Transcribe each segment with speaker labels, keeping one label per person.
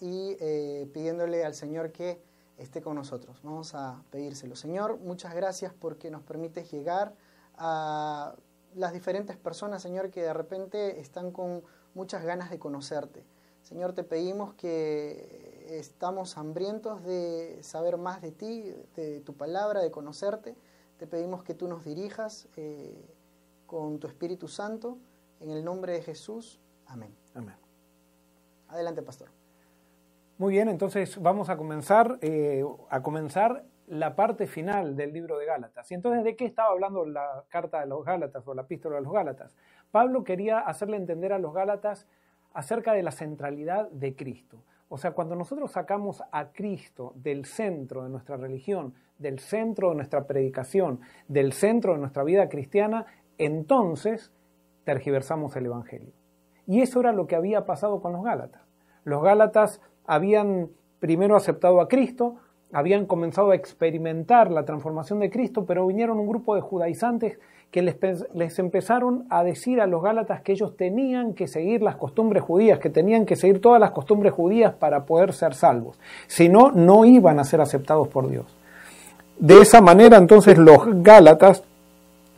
Speaker 1: y eh, pidiéndole al Señor que esté con nosotros. Vamos a pedírselo. Señor, muchas gracias porque nos permites llegar a las diferentes personas, Señor, que de repente están con muchas ganas de conocerte. Señor, te pedimos que estamos hambrientos de saber más de ti, de tu palabra, de conocerte. Te pedimos que tú nos dirijas eh, con tu Espíritu Santo. En el nombre de Jesús. Amén.
Speaker 2: Amén.
Speaker 1: Adelante, pastor.
Speaker 2: Muy bien, entonces vamos a comenzar, eh, a comenzar la parte final del libro de Gálatas. Y entonces, ¿de qué estaba hablando la carta de los Gálatas o la epístola de los Gálatas? Pablo quería hacerle entender a los Gálatas acerca de la centralidad de Cristo. O sea, cuando nosotros sacamos a Cristo del centro de nuestra religión, del centro de nuestra predicación, del centro de nuestra vida cristiana, entonces tergiversamos el Evangelio. Y eso era lo que había pasado con los Gálatas. Los Gálatas habían primero aceptado a Cristo, habían comenzado a experimentar la transformación de Cristo, pero vinieron un grupo de judaizantes que les, empezaron a decir a los Gálatas que ellos tenían que seguir las costumbres judías, que tenían que seguir todas las costumbres judías para poder ser salvos. Si no, no iban a ser aceptados por Dios. De esa manera entonces los Gálatas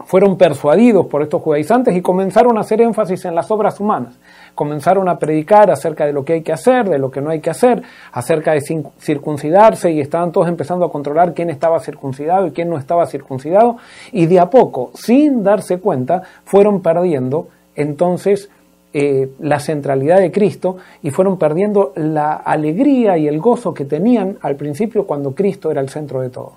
Speaker 2: fueron persuadidos por estos judaizantes y comenzaron a hacer énfasis en las obras humanas comenzaron a predicar acerca de lo que hay que hacer, de lo que no hay que hacer, acerca de circuncidarse y estaban todos empezando a controlar quién estaba circuncidado y quién no estaba circuncidado y de a poco, sin darse cuenta, fueron perdiendo entonces eh, la centralidad de Cristo y fueron perdiendo la alegría y el gozo que tenían al principio cuando Cristo era el centro de todo.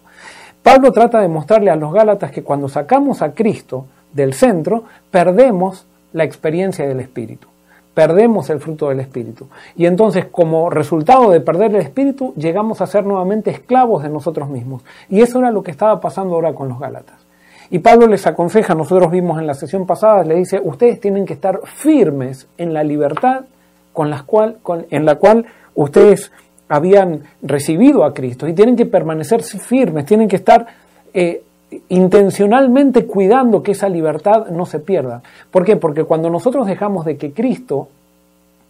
Speaker 2: Pablo trata de mostrarle a los Gálatas que cuando sacamos a Cristo del centro, perdemos la experiencia del Espíritu perdemos el fruto del Espíritu. Y entonces, como resultado de perder el Espíritu, llegamos a ser nuevamente esclavos de nosotros mismos. Y eso era lo que estaba pasando ahora con los Gálatas. Y Pablo les aconseja, nosotros vimos en la sesión pasada, le dice, ustedes tienen que estar firmes en la libertad con cual, en la cual ustedes habían recibido a Cristo y tienen que permanecer firmes, tienen que estar eh, intencionalmente cuidando que esa libertad no se pierda. ¿Por qué? Porque cuando nosotros dejamos de que Cristo,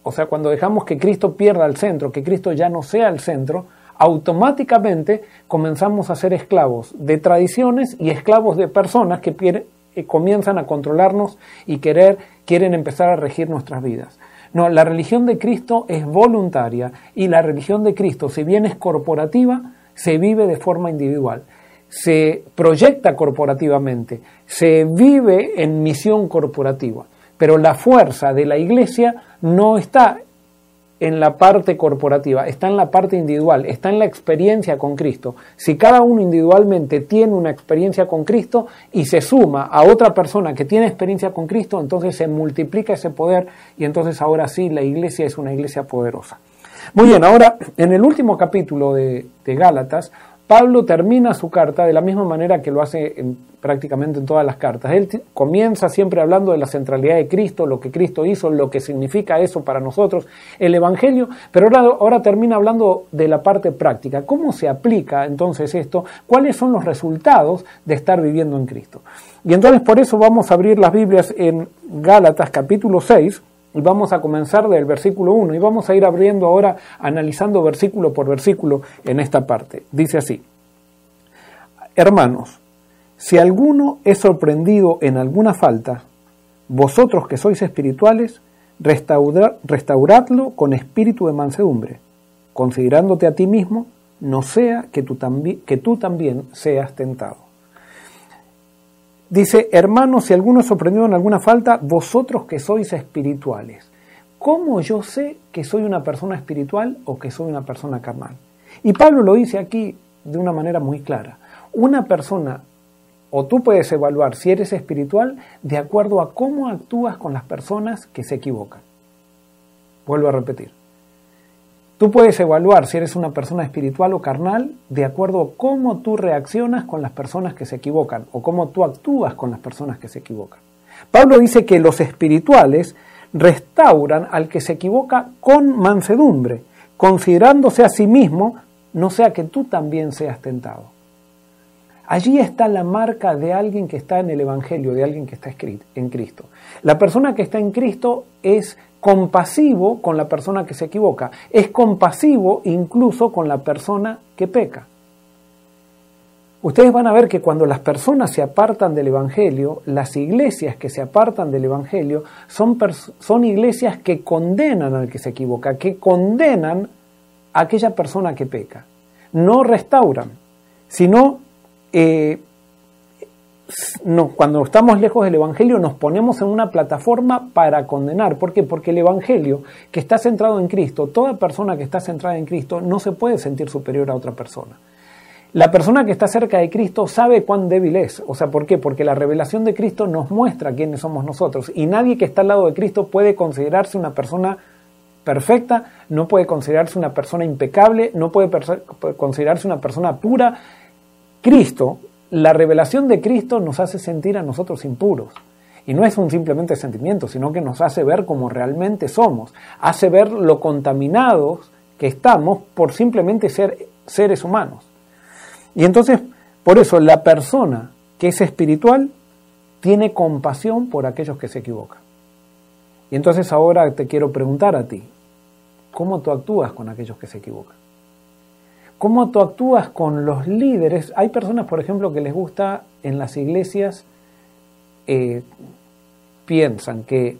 Speaker 2: o sea, cuando dejamos que Cristo pierda el centro, que Cristo ya no sea el centro, automáticamente comenzamos a ser esclavos de tradiciones y esclavos de personas que, eh, comienzan a controlarnos y querer, quieren empezar a regir nuestras vidas. No, la religión de Cristo es voluntaria y la religión de Cristo, si bien es corporativa, se vive de forma individual. Se proyecta corporativamente, se vive en misión corporativa, pero la fuerza de la iglesia no está en la parte corporativa, está en la parte individual, está en la experiencia con Cristo. Si cada uno individualmente tiene una experiencia con Cristo y se suma a otra persona que tiene experiencia con Cristo, entonces se multiplica ese poder y entonces ahora sí la iglesia es una iglesia poderosa. Muy bien, ahora en el último capítulo de, de Gálatas, Pablo termina su carta de la misma manera que lo hace prácticamente en todas las cartas. Él comienza siempre hablando de la centralidad de Cristo, lo que Cristo hizo, lo que significa eso para nosotros, el Evangelio, pero ahora, ahora termina hablando de la parte práctica. ¿Cómo se aplica entonces esto? ¿Cuáles son los resultados de estar viviendo en Cristo? Y entonces por eso vamos a abrir las Biblias en Gálatas capítulo 6, y vamos a comenzar del versículo 1 y vamos a ir abriendo ahora, analizando versículo por versículo en esta parte. Dice así, hermanos, si alguno es sorprendido en alguna falta, vosotros que sois espirituales, restauradlo con espíritu de mansedumbre, considerándote a ti mismo, no sea que tú, que tú también seas tentado. Dice, hermanos, si alguno sorprendido en alguna falta, vosotros que sois espirituales, ¿cómo yo sé que soy una persona espiritual o que soy una persona carnal? Y Pablo lo dice aquí de una manera muy clara. Una persona, o tú puedes evaluar si eres espiritual de acuerdo a cómo actúas con las personas que se equivocan. Vuelvo a repetir. Tú puedes evaluar si eres una persona espiritual o carnal de acuerdo a cómo tú reaccionas con las personas que se equivocan o cómo tú actúas con las personas que se equivocan. Pablo dice que los espirituales restauran al que se equivoca con mansedumbre, considerándose a sí mismo, no sea que tú también seas tentado. Allí está la marca de alguien que está en el Evangelio, de alguien que está en Cristo. La persona que está en Cristo es compasivo con la persona que se equivoca, es compasivo incluso con la persona que peca. Ustedes van a ver que cuando las personas se apartan del Evangelio, las iglesias que se apartan del Evangelio son, son iglesias que condenan al que se equivoca, que condenan a aquella persona que peca. No restauran, sino eh, no, cuando estamos lejos del Evangelio nos ponemos en una plataforma para condenar. ¿Por qué? Porque el Evangelio, que está centrado en Cristo, toda persona que está centrada en Cristo no se puede sentir superior a otra persona. La persona que está cerca de Cristo sabe cuán débil es. O sea, ¿por qué? Porque la revelación de Cristo nos muestra quiénes somos nosotros. Y nadie que está al lado de Cristo puede considerarse una persona perfecta, no puede considerarse una persona impecable, no puede considerarse una persona pura. Cristo, la revelación de Cristo nos hace sentir a nosotros impuros. Y no es un simplemente sentimiento, sino que nos hace ver como realmente somos. Hace ver lo contaminados que estamos por simplemente ser seres humanos. Y entonces, por eso, la persona que es espiritual tiene compasión por aquellos que se equivocan. Y entonces ahora te quiero preguntar a ti, ¿cómo tú actúas con aquellos que se equivocan? ¿Cómo tú actúas con los líderes? Hay personas, por ejemplo, que les gusta en las iglesias, eh, piensan que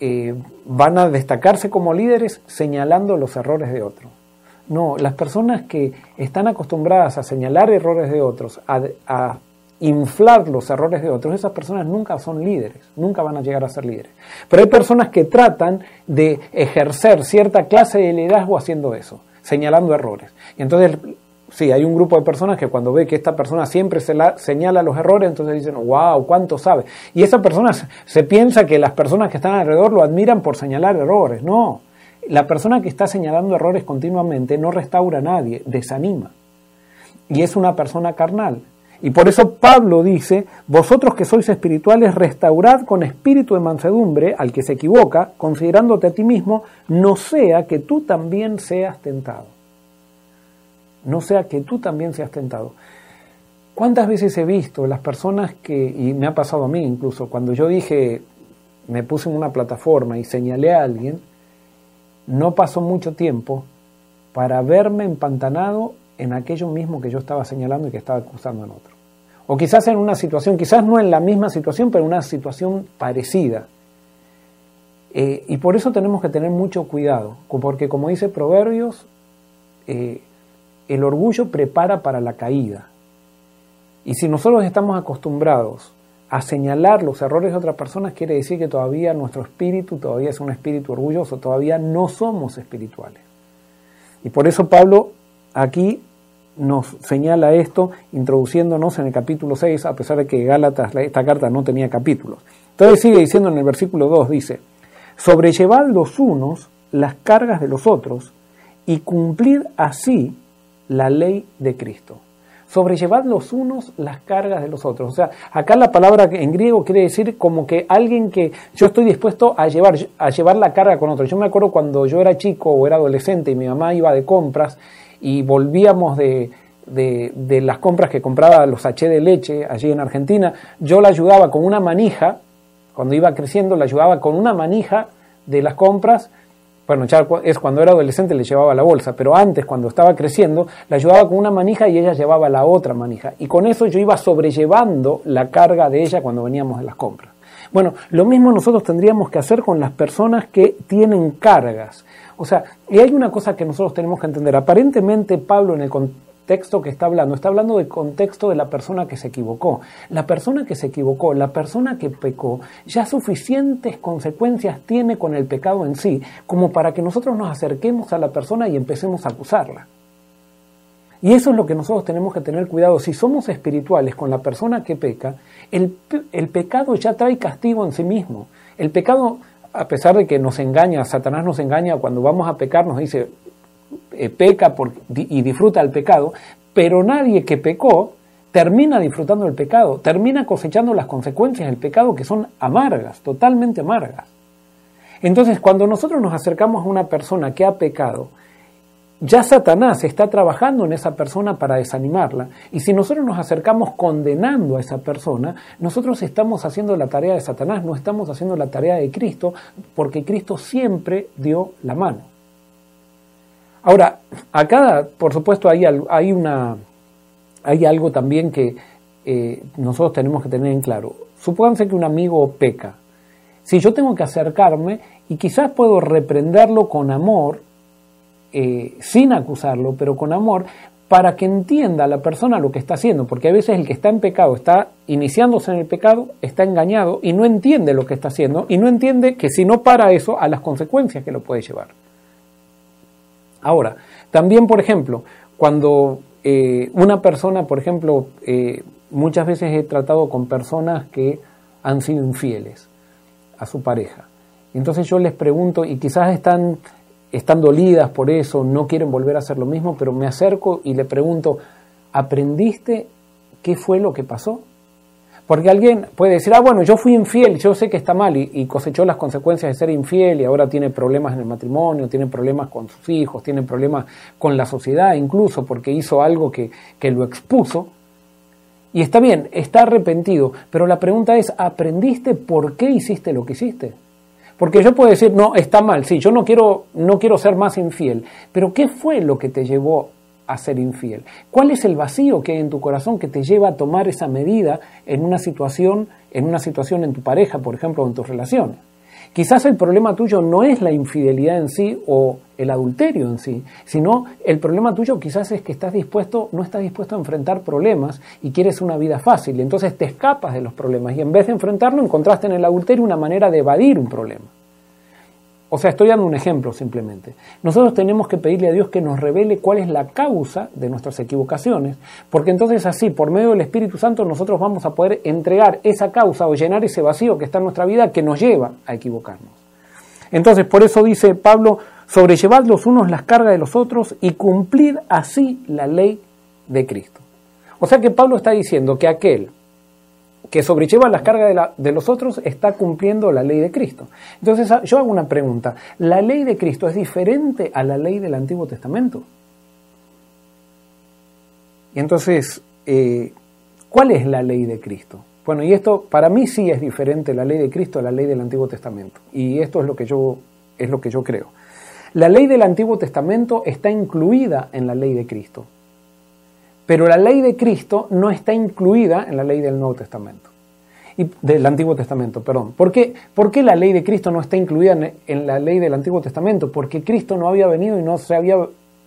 Speaker 2: eh, van a destacarse como líderes señalando los errores de otros. No, las personas que están acostumbradas a señalar errores de otros, a, inflar los errores de otros, esas personas nunca son líderes, nunca van a llegar a ser líderes. Pero hay personas que tratan de ejercer cierta clase de liderazgo haciendo eso, señalando errores. Y entonces, sí, hay un grupo de personas que cuando ve que esta persona siempre se señala los errores, entonces dicen, wow, ¿cuánto sabe? Y esa persona se piensa que las personas que están alrededor lo admiran por señalar errores. No, la persona que está señalando errores continuamente no restaura a nadie, desanima. Y es una persona carnal. Y por eso Pablo dice, vosotros que sois espirituales, restaurad con espíritu de mansedumbre al que se equivoca, considerándote a ti mismo, no sea que tú también seas tentado. No sea que tú también seas tentado. ¿Cuántas veces he visto las personas que, y me ha pasado a mí incluso, cuando yo dije, me puse en una plataforma y señalé a alguien, no pasó mucho tiempo para verme empantanado en aquello mismo que yo estaba señalando y que estaba acusando en otro. O quizás en una situación, quizás no en la misma situación, pero en una situación parecida. Eh, y por eso tenemos que tener mucho cuidado, porque como dice Proverbios, eh, el orgullo prepara para la caída. Y si nosotros estamos acostumbrados a señalar los errores de otras personas quiere decir que todavía nuestro espíritu todavía es un espíritu orgulloso, todavía no somos espirituales. Y por eso Pablo aquí nos señala esto introduciéndonos en el capítulo 6, a pesar de que Gálatas, esta carta no tenía capítulos. Entonces sigue diciendo en el versículo 2, dice, sobrellevad los unos las cargas de los otros y cumplid así la ley de Cristo sobrellevad los unos las cargas de los otros. O sea, acá la palabra en griego quiere decir como que alguien que yo estoy dispuesto a llevar, a llevar la carga con otro. Yo me acuerdo cuando yo era chico o era adolescente y mi mamá iba de compras y volvíamos de, de, las compras que compraba los H de leche allí en Argentina, yo la ayudaba con una manija, cuando iba creciendo, la ayudaba con una manija de las compras bueno, ya es cuando era adolescente le llevaba la bolsa, pero antes, cuando estaba creciendo, la ayudaba con una manija y ella llevaba la otra manija. Y con eso yo iba sobrellevando la carga de ella cuando veníamos de las compras. Bueno, lo mismo nosotros tendríamos que hacer con las personas que tienen cargas. O sea, y hay una cosa que nosotros tenemos que entender. Aparentemente Pablo en el texto que está hablando, está hablando del contexto de la persona que se equivocó. La persona que se equivocó, la persona que pecó, ya suficientes consecuencias tiene con el pecado en sí, como para que nosotros nos acerquemos a la persona y empecemos a acusarla. Y eso es lo que nosotros tenemos que tener cuidado. Si somos espirituales con la persona que peca, el, el pecado ya trae castigo en sí mismo. El pecado, a pesar de que nos engaña, Satanás nos engaña cuando vamos a pecar, nos dice, eh, peca y disfruta el pecado, pero nadie que pecó termina disfrutando el pecado, termina cosechando las consecuencias del pecado que son amargas, totalmente amargas. Entonces, cuando nosotros nos acercamos a una persona que ha pecado, ya Satanás está trabajando en esa persona para desanimarla. Y si nosotros nos acercamos condenando a esa persona, nosotros estamos haciendo la tarea de Satanás, no estamos haciendo la tarea de Cristo, porque Cristo siempre dio la mano. Ahora, acá, por supuesto, hay, hay, una, hay algo también que eh, nosotros tenemos que tener en claro. Supónganse que un amigo peca. Si yo tengo que acercarme y quizás puedo reprenderlo con amor, eh, sin acusarlo, pero con amor, para que entienda la persona lo que está haciendo, porque a veces el que está en pecado está iniciándose en el pecado, está engañado y no entiende lo que está haciendo y no entiende que si no para eso a las consecuencias que lo puede llevar. Ahora, también, por ejemplo, cuando eh, una persona, por ejemplo, eh, muchas veces he tratado con personas que han sido infieles a su pareja. Entonces yo les pregunto, y quizás están están dolidas por eso, no quieren volver a hacer lo mismo, pero me acerco y le pregunto, ¿aprendiste qué fue lo que pasó? Porque alguien puede decir, ah, bueno, yo fui infiel, yo sé que está mal y, cosechó las consecuencias de ser infiel y ahora tiene problemas en el matrimonio, tiene problemas con sus hijos, tiene problemas con la sociedad incluso porque hizo algo que, que lo expuso. Y está bien, está arrepentido, pero la pregunta es, ¿aprendiste por qué hiciste lo que hiciste? Porque yo puedo decir, no, está mal, sí, yo no quiero, no quiero ser más infiel, pero ¿qué fue lo que te llevó a ser infiel? ¿Cuál es el vacío que hay en tu corazón que te lleva a tomar esa medida en una situación, en una situación en tu pareja, por ejemplo, o en tus relaciones? Quizás el problema tuyo no es la infidelidad en sí o el adulterio en sí, sino el problema tuyo quizás es que estás dispuesto, no estás dispuesto a enfrentar problemas y quieres una vida fácil, y entonces te escapas de los problemas y en vez de enfrentarlo encontraste en el adulterio una manera de evadir un problema. O sea, estoy dando un ejemplo simplemente. Nosotros tenemos que pedirle a Dios que nos revele cuál es la causa de nuestras equivocaciones, porque entonces así, por medio del Espíritu Santo, nosotros vamos a poder entregar esa causa o llenar ese vacío que está en nuestra vida que nos lleva a equivocarnos. Entonces, por eso dice Pablo, sobrellevad los unos las cargas de los otros y cumplid así la ley de Cristo. O sea que Pablo está diciendo que aquel que sobrelleva las cargas de, los otros está cumpliendo la ley de Cristo. Entonces yo hago una pregunta, ¿la ley de Cristo es diferente a la ley del Antiguo Testamento? Y entonces, eh, ¿cuál es la ley de Cristo? Bueno, y esto para mí sí es diferente la ley de Cristo a la ley del Antiguo Testamento. Y esto es lo que yo, es lo que yo creo. La ley del Antiguo Testamento está incluida en la ley de Cristo. Pero la ley de Cristo no está incluida en la ley del Nuevo Testamento. Y del Antiguo Testamento, perdón. ¿Por qué, ¿Por qué la ley de Cristo no está incluida en, la ley del Antiguo Testamento? Porque Cristo no había venido y no se había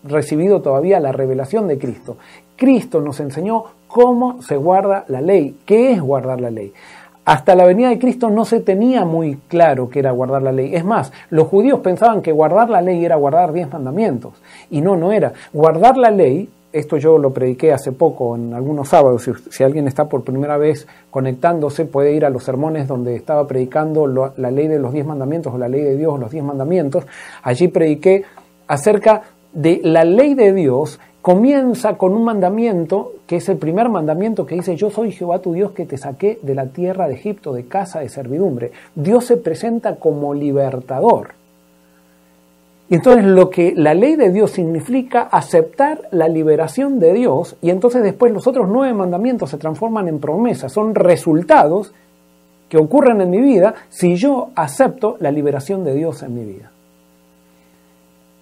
Speaker 2: recibido todavía la revelación de Cristo. Cristo nos enseñó cómo se guarda la ley, qué es guardar la ley. Hasta la venida de Cristo no se tenía muy claro qué era guardar la ley. Es más, los judíos pensaban que guardar la ley era guardar diez mandamientos. Y no, no era. Guardar la ley esto yo lo prediqué hace poco en algunos sábados, si, alguien está por primera vez conectándose puede ir a los sermones donde estaba predicando la ley de los diez mandamientos o la ley de Dios, los diez mandamientos, allí prediqué acerca de la ley de Dios, comienza con un mandamiento que es el primer mandamiento que dice, yo soy Jehová tu Dios que te saqué de la tierra de Egipto, de casa de servidumbre. Dios se presenta como libertador. Y entonces lo que la ley de Dios significa aceptar la liberación de Dios y entonces después los otros nueve mandamientos se transforman en promesas, son resultados que ocurren en mi vida si yo acepto la liberación de Dios en mi vida.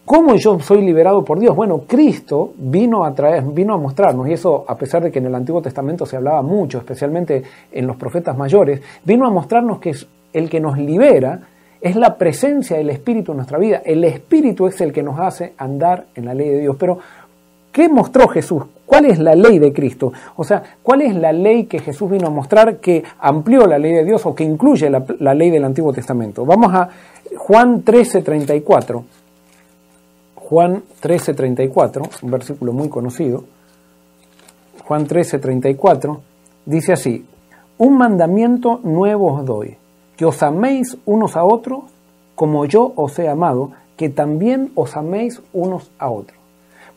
Speaker 2: ¿Cómo yo soy liberado por Dios? Bueno, Cristo vino a traer, vino a mostrarnos, y eso a pesar de que en el Antiguo Testamento se hablaba mucho, especialmente en los profetas mayores, vino a mostrarnos que es el que nos libera es la presencia del Espíritu en nuestra vida. El Espíritu es el que nos hace andar en la ley de Dios. Pero, ¿qué mostró Jesús? ¿Cuál es la ley de Cristo? O sea, ¿cuál es la ley que Jesús vino a mostrar que amplió la ley de Dios o que incluye la, ley del Antiguo Testamento? Vamos a Juan 13:34. Juan 13:34, un versículo muy conocido. Juan 13:34 dice así, un mandamiento nuevo os doy que os améis unos a otros como yo os he amado, que también os améis unos a otros.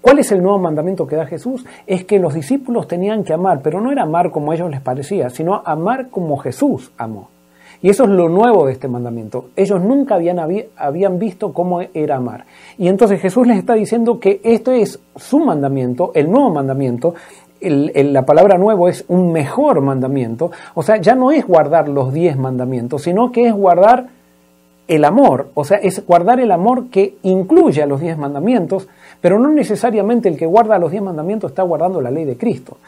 Speaker 2: ¿Cuál es el nuevo mandamiento que da Jesús? Es que los discípulos tenían que amar, pero no era amar como a ellos les parecía, sino amar como Jesús amó. Y eso es lo nuevo de este mandamiento. Ellos nunca habían, habían visto cómo era amar. Y entonces Jesús les está diciendo que esto es su mandamiento, el nuevo mandamiento, la palabra nuevo es un mejor mandamiento, o sea, ya no es guardar los diez mandamientos, sino que es guardar el amor, o sea, es guardar el amor que incluye los diez mandamientos, pero no necesariamente el que guarda los diez mandamientos está guardando la ley de Cristo.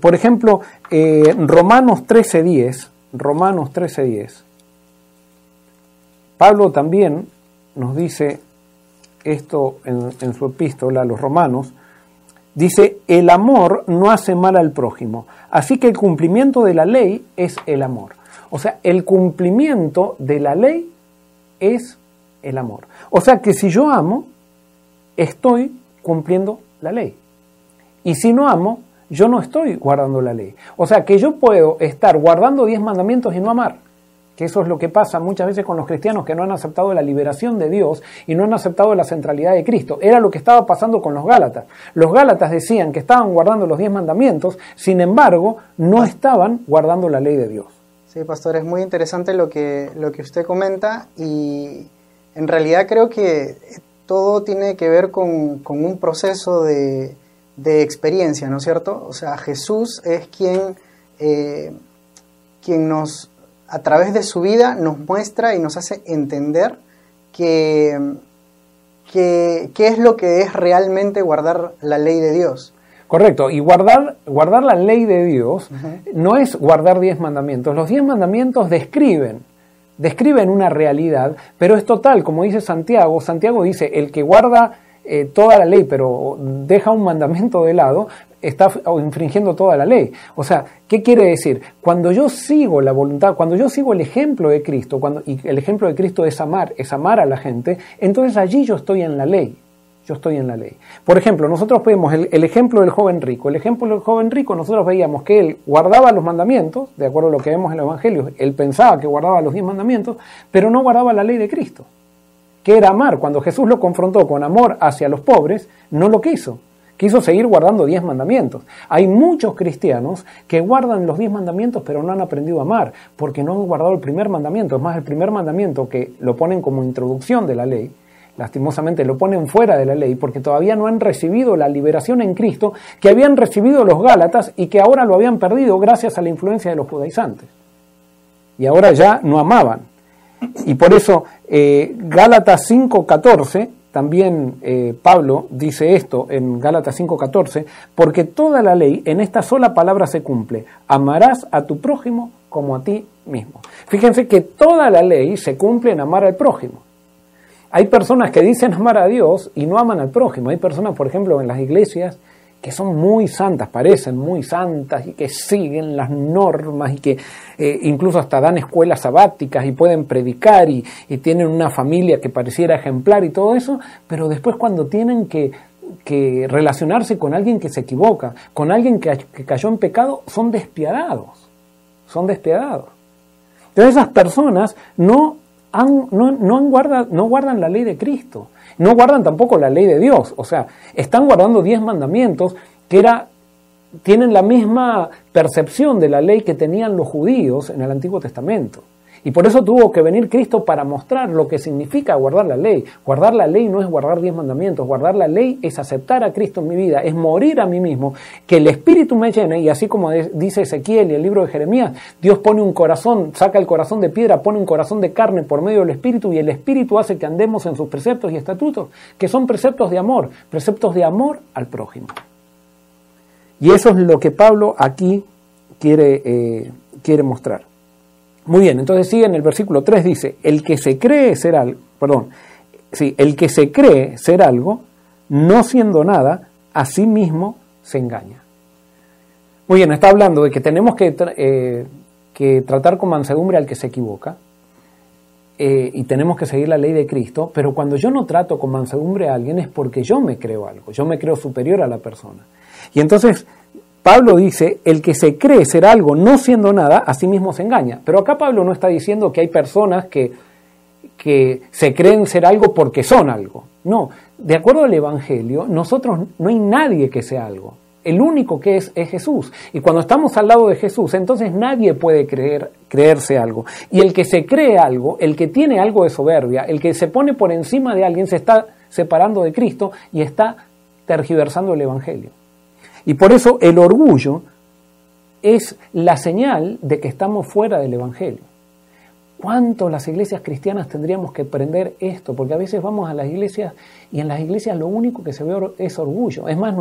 Speaker 2: Por ejemplo, eh, Romanos 13.10, Romanos 13.10, Pablo también nos dice esto en su epístola a los romanos, Dice, el amor no hace mal al prójimo. Así que el cumplimiento de la ley es el amor. O sea, el cumplimiento de la ley es el amor. O sea que si yo amo, estoy cumpliendo la ley. Y si no amo, yo no estoy guardando la ley. O sea que yo puedo estar guardando diez mandamientos y no amar que eso es lo que pasa muchas veces con los cristianos que no han aceptado la liberación de Dios y no han aceptado la centralidad de Cristo. Era lo que estaba pasando con los Gálatas. Los Gálatas decían que estaban guardando los diez mandamientos, sin embargo, no estaban guardando la ley de Dios.
Speaker 1: Sí, pastor, es muy interesante lo que, lo que usted comenta y en realidad creo que todo tiene que ver con, un proceso de, experiencia, ¿no es cierto? O sea, Jesús es quien, eh, quien nos a través de su vida nos muestra y nos hace entender que, qué es lo que es realmente guardar la ley de Dios.
Speaker 2: Correcto, y guardar, guardar la ley de Dios no es guardar diez mandamientos. Los diez mandamientos describen, describen una realidad, pero es total, como dice Santiago. Santiago dice, el que guarda eh, toda la ley, pero deja un mandamiento de lado, está infringiendo toda la ley. O sea, ¿qué quiere decir? Cuando yo sigo la voluntad, cuando yo sigo el ejemplo de Cristo, cuando, y el ejemplo de Cristo es amar, es amar a la gente, entonces allí yo estoy en la ley. Yo estoy en la ley. Por ejemplo, nosotros vemos el, el ejemplo del joven rico. El ejemplo del joven rico, nosotros veíamos que él guardaba los mandamientos, de acuerdo a lo que vemos en el Evangelio, él pensaba que guardaba los diez mandamientos, pero no guardaba la ley de Cristo, que era amar. Cuando Jesús lo confrontó con amor hacia los pobres, no lo quiso quiso seguir guardando diez mandamientos. Hay muchos cristianos que guardan los diez mandamientos pero no han aprendido a amar porque no han guardado el primer mandamiento. Es más, el primer mandamiento que lo ponen como introducción de la ley, lastimosamente lo ponen fuera de la ley porque todavía no han recibido la liberación en Cristo que habían recibido los Gálatas y que ahora lo habían perdido gracias a la influencia de los judaizantes. Y ahora ya no amaban. Y por eso eh, Gálatas 5.14 también eh, Pablo dice esto en Gálatas 5:14, porque toda la ley en esta sola palabra se cumple, amarás a tu prójimo como a ti mismo. Fíjense que toda la ley se cumple en amar al prójimo. Hay personas que dicen amar a Dios y no aman al prójimo. Hay personas, por ejemplo, en las iglesias que son muy santas, parecen muy santas y que siguen las normas y que eh, incluso hasta dan escuelas sabáticas y pueden predicar y, tienen una familia que pareciera ejemplar y todo eso, pero después cuando tienen que, relacionarse con alguien que se equivoca, con alguien que, cayó en pecado, son despiadados, son despiadados. Entonces esas personas no, han, no, no, no guardan la ley de Cristo no guardan tampoco la ley de Dios, o sea, están guardando diez mandamientos que era, tienen la misma percepción de la ley que tenían los judíos en el Antiguo Testamento. Y por eso tuvo que venir Cristo para mostrar lo que significa guardar la ley. Guardar la ley no es guardar diez mandamientos, guardar la ley es aceptar a Cristo en mi vida, es morir a mí mismo, que el Espíritu me llene y así como dice Ezequiel y el libro de Jeremías, Dios pone un corazón, saca el corazón de piedra, pone un corazón de carne por medio del Espíritu y el Espíritu hace que andemos en sus preceptos y estatutos, que son preceptos de amor, preceptos de amor al prójimo. Y eso es lo que Pablo aquí quiere, eh, quiere mostrar. Muy bien, entonces sigue en el versículo 3, dice, el que se cree ser algo, perdón, sí, el que se cree ser algo, no siendo nada, a sí mismo se engaña. Muy bien, está hablando de que tenemos que, eh, tratar con mansedumbre al que se equivoca, eh, y tenemos que seguir la ley de Cristo, pero cuando yo no trato con mansedumbre a alguien es porque yo me creo algo, yo me creo superior a la persona. Y entonces Pablo dice, el que se cree ser algo no siendo nada, a sí mismo se engaña. Pero acá Pablo no está diciendo que hay personas que, que se creen ser algo porque son algo. No, de acuerdo al Evangelio, nosotros no hay nadie que sea algo. El único que es es Jesús. Y cuando estamos al lado de Jesús, entonces nadie puede creer, creerse algo. Y el que se cree algo, el que tiene algo de soberbia, el que se pone por encima de alguien, se está separando de Cristo y está tergiversando el Evangelio. Y por eso el orgullo es la señal de que estamos fuera del Evangelio. ¿Cuánto las iglesias cristianas tendríamos que aprender esto? Porque a veces vamos a las iglesias y en las iglesias lo único que se ve es orgullo. Es más,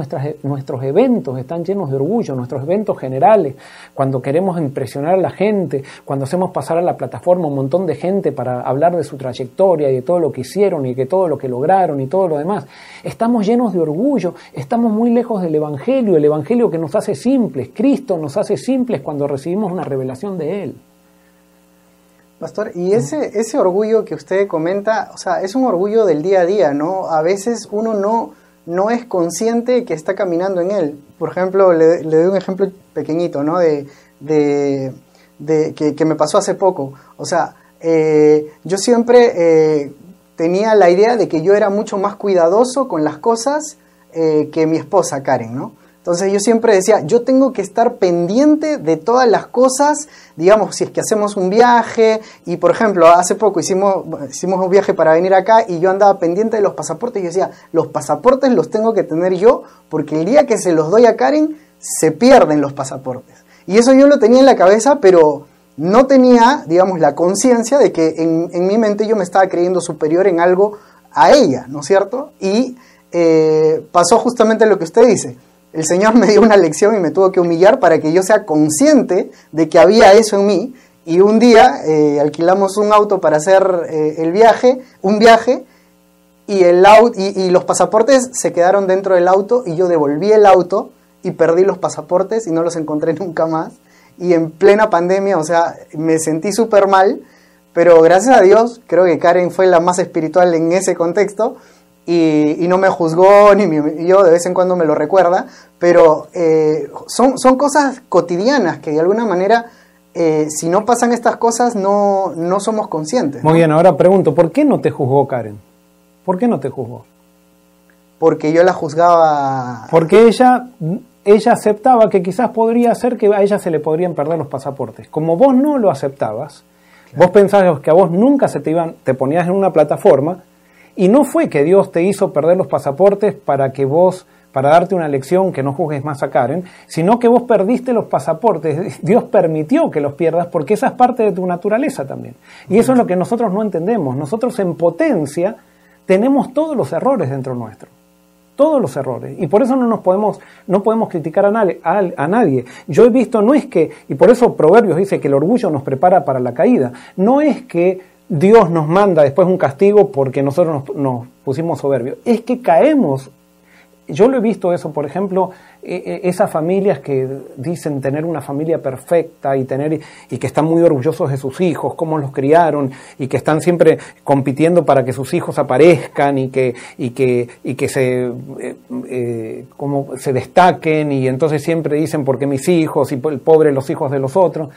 Speaker 2: nuestros eventos están llenos de orgullo, nuestros eventos generales, cuando queremos impresionar a la gente, cuando hacemos pasar a la plataforma un montón de gente para hablar de su trayectoria y de todo lo que hicieron y de todo lo que lograron y todo lo demás. Estamos llenos de orgullo, estamos muy lejos del Evangelio, el Evangelio que nos hace simples. Cristo nos hace simples cuando recibimos una revelación de Él.
Speaker 1: Pastor, y ese, ese orgullo que usted comenta, o sea, es un orgullo del día a día, ¿no? A veces uno no, no es consciente que está caminando en él. Por ejemplo, le, doy un ejemplo pequeñito, ¿no? De, de, que, me pasó hace poco. O sea, eh, yo siempre eh, tenía la idea de que yo era mucho más cuidadoso con las cosas eh, que mi esposa Karen, ¿no? Entonces yo siempre decía, yo tengo que estar pendiente de todas las cosas, digamos, si es que hacemos un viaje, y por ejemplo, hace poco hicimos, hicimos un viaje para venir acá y yo andaba pendiente de los pasaportes y decía, los pasaportes los tengo que tener yo porque el día que se los doy a Karen, se pierden los pasaportes. Y eso yo lo tenía en la cabeza, pero no tenía, digamos, la conciencia de que en, en, mi mente yo me estaba creyendo superior en algo a ella, ¿no es cierto? Y eh, pasó justamente lo que usted dice el Señor me dio una lección y me tuvo que humillar para que yo sea consciente de que había eso en mí. Y un día eh, alquilamos un auto para hacer eh, el viaje, un viaje, y, el y, y los pasaportes se quedaron dentro del auto y yo devolví el auto y perdí los pasaportes y no los encontré nunca más. Y en plena pandemia, o sea, me sentí súper mal, pero gracias a Dios, creo que Karen fue la más espiritual en ese contexto y, no me juzgó, ni yo de vez en cuando me lo recuerda, pero eh, son, son cosas cotidianas que de alguna manera, eh, si no pasan estas cosas, no, no somos conscientes.
Speaker 2: Muy bien, ahora pregunto, ¿por qué no te juzgó Karen? ¿Por qué no te juzgó?
Speaker 1: Porque yo la juzgaba...
Speaker 2: Porque ella, ella aceptaba que quizás podría ser que a ella se le podrían perder los pasaportes. Como vos no lo aceptabas, vos pensabas que a vos nunca se te iban, te ponías en una plataforma, y no fue que Dios te hizo perder los pasaportes para que vos, para darte una lección que no juzgues más a Karen, sino que vos perdiste los pasaportes. Dios permitió que los pierdas porque esa es parte de tu naturaleza también. Y eso es lo que nosotros no entendemos. Nosotros en potencia tenemos todos los errores dentro nuestro todos los errores. Y por eso no nos podemos, no podemos criticar a nadie, a, nadie. Yo he visto, no es que, y por eso Proverbios dice que el orgullo nos prepara para la caída, no es que Dios nos manda después un castigo porque nosotros nos, pusimos soberbios. Es que caemos. Yo lo he visto eso, por ejemplo, e, e, esas familias que dicen tener una familia perfecta y tener y que están muy orgullosos de sus hijos, cómo los criaron y que están siempre compitiendo para que sus hijos aparezcan y que y que y que se eh, eh, como se destaquen y entonces siempre dicen porque mis hijos y el pobre los hijos de los otros.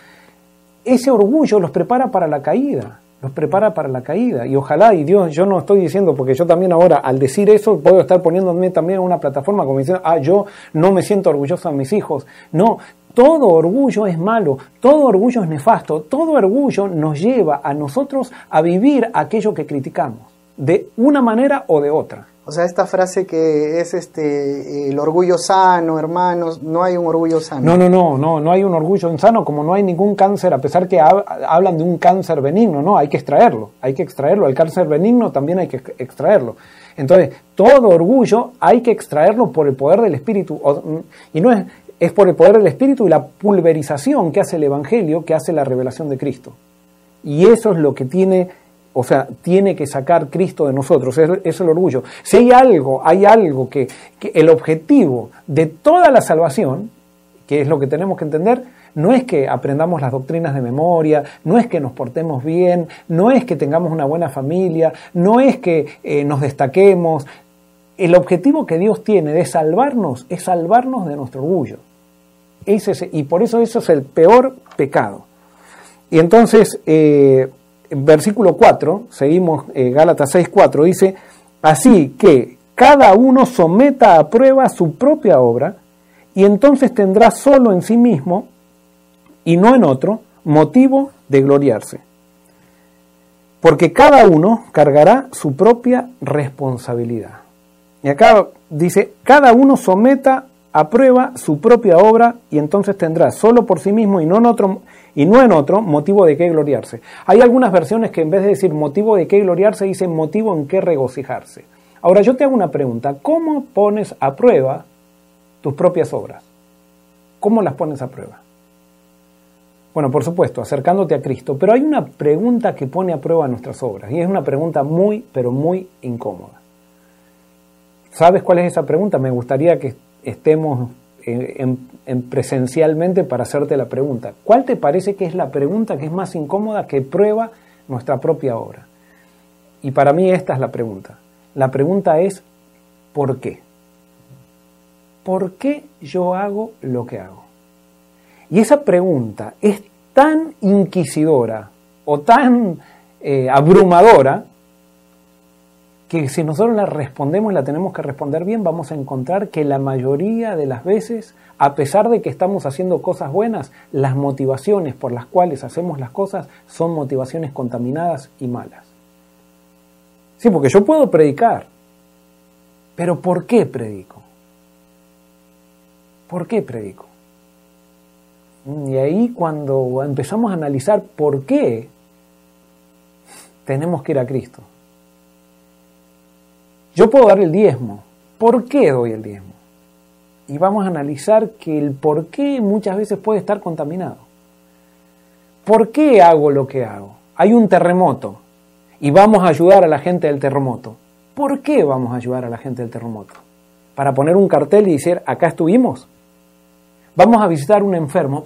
Speaker 2: Ese orgullo los prepara para la caída los prepara para la caída. Y ojalá, y Dios, yo no estoy diciendo, porque yo también ahora, al decir eso, puedo estar poniéndome también en una plataforma como diciendo, ah, yo no me siento orgulloso de mis hijos. No, todo orgullo es malo, todo orgullo es nefasto, todo orgullo nos lleva a nosotros a vivir aquello que criticamos, de una manera o de otra.
Speaker 1: O sea, esta frase que es este el orgullo sano, hermanos, no hay un orgullo sano.
Speaker 2: No, no, no, no, no hay un orgullo insano, como no hay ningún cáncer, a pesar que hablan de un cáncer benigno, no, hay que extraerlo, hay que extraerlo. El cáncer benigno también hay que extraerlo. Entonces, todo orgullo hay que extraerlo por el poder del Espíritu. Y no es, es por el poder del Espíritu y la pulverización que hace el Evangelio, que hace la revelación de Cristo. Y eso es lo que tiene o sea, tiene que sacar Cristo de nosotros, es, es el orgullo. Si hay algo, hay algo que, el objetivo de toda la salvación, que es lo que tenemos que entender, no es que aprendamos las doctrinas de memoria, no es que nos portemos bien, no es que tengamos una buena familia, no es que eh, nos destaquemos. El objetivo que Dios tiene de salvarnos es salvarnos de nuestro orgullo. Y por eso eso es el peor pecado. Y entonces, eh, versículo 4, seguimos eh, Gálatas 6, 4, dice, así que cada uno someta a prueba su propia obra y entonces tendrá solo en sí mismo y no en otro motivo de gloriarse. Porque cada uno cargará su propia responsabilidad. Y acá dice, cada uno someta a prueba su propia obra y entonces tendrá solo por sí mismo y no en otro y no en otro motivo de qué gloriarse. Hay algunas versiones que en vez de decir motivo de qué gloriarse dicen motivo en qué regocijarse. Ahora yo te hago una pregunta, ¿cómo pones a prueba tus propias obras? ¿Cómo las pones a prueba? Bueno, por supuesto, acercándote a Cristo, pero hay una pregunta que pone a prueba nuestras obras y es una pregunta muy, pero muy incómoda. ¿Sabes cuál es esa pregunta? Me gustaría que estemos en, presencialmente para hacerte la pregunta. ¿Cuál te parece que es la pregunta que es más incómoda que prueba nuestra propia obra? Y para mí esta es la pregunta. La pregunta es, ¿por qué? ¿Por qué yo hago lo que hago? Y esa pregunta es tan inquisidora o tan eh, abrumadora que si nosotros la respondemos la tenemos que responder bien, vamos a encontrar que la mayoría de las veces, a pesar de que estamos haciendo cosas buenas, las motivaciones por las cuales hacemos las cosas son motivaciones contaminadas y malas. Sí, porque yo puedo predicar, pero ¿por qué predico? ¿Por qué predico? Y ahí cuando empezamos a analizar por qué tenemos que ir a Cristo yo puedo dar el diezmo. ¿Por qué doy el diezmo? Y vamos a analizar que el por qué muchas veces puede estar contaminado. ¿Por qué hago lo que hago? Hay un terremoto y vamos a ayudar a la gente del terremoto. ¿Por qué vamos a ayudar a la gente del terremoto? ¿Para poner un cartel y decir, acá estuvimos? Vamos a visitar un enfermo.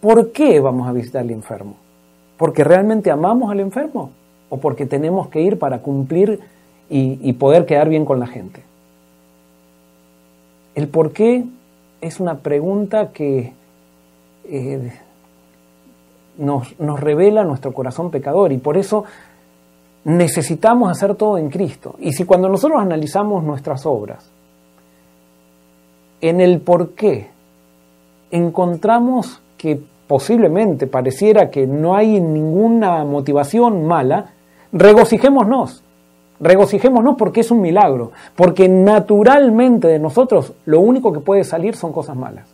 Speaker 2: ¿Por qué vamos a visitar al enfermo? ¿Porque realmente amamos al enfermo? ¿O porque tenemos que ir para cumplir y, poder quedar bien con la gente. El por qué es una pregunta que eh, nos, nos, revela nuestro corazón pecador y por eso necesitamos hacer todo en Cristo. Y si cuando nosotros analizamos nuestras obras, en el por qué encontramos que posiblemente pareciera que no hay ninguna motivación mala, regocijémonos Regocijémonos porque es un milagro, porque naturalmente de nosotros lo único que puede salir son cosas malas.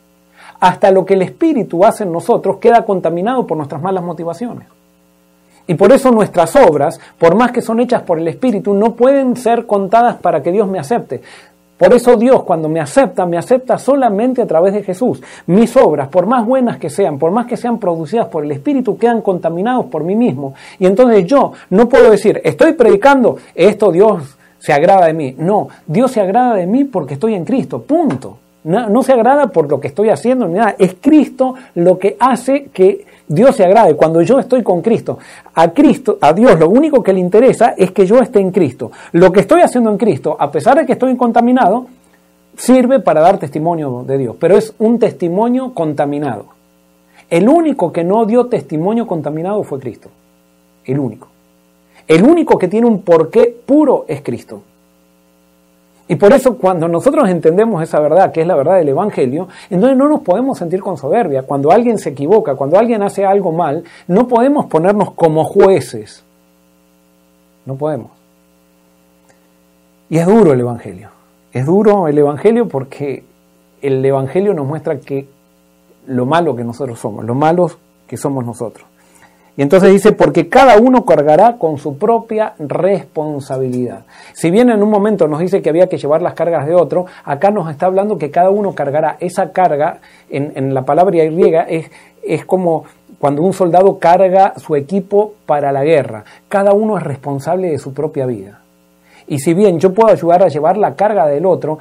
Speaker 2: Hasta lo que el Espíritu hace en nosotros queda contaminado por nuestras malas motivaciones. Y por eso nuestras obras, por más que son hechas por el Espíritu, no pueden ser contadas para que Dios me acepte. Por eso Dios cuando me acepta, me acepta solamente a través de Jesús. Mis obras, por más buenas que sean, por más que sean producidas por el Espíritu, quedan contaminados por mí mismo. Y entonces yo no puedo decir, estoy predicando, esto Dios se agrada de mí. No, Dios se agrada de mí porque estoy en Cristo, punto. No, no se agrada por lo que estoy haciendo ni nada. Es Cristo lo que hace que Dios se agrade cuando yo estoy con Cristo. A Cristo, a Dios, lo único que le interesa es que yo esté en Cristo. Lo que estoy haciendo en Cristo, a pesar de que estoy contaminado, sirve para dar testimonio de Dios, pero es un testimonio contaminado. El único que no dio testimonio contaminado fue Cristo. El único. El único que tiene un porqué puro es Cristo. Y por eso cuando nosotros entendemos esa verdad, que es la verdad del Evangelio, entonces no nos podemos sentir con soberbia. Cuando alguien se equivoca, cuando alguien hace algo mal, no podemos ponernos como jueces. No podemos. Y es duro el Evangelio. Es duro el Evangelio porque el Evangelio nos muestra que lo malo que nosotros somos, lo malos que somos nosotros. Y entonces dice, porque cada uno cargará con su propia responsabilidad. Si bien en un momento nos dice que había que llevar las cargas de otro, acá nos está hablando que cada uno cargará esa carga, en, la palabra griega es, es como cuando un soldado carga su equipo para la guerra. Cada uno es responsable de su propia vida. Y si bien yo puedo ayudar a llevar la carga del otro,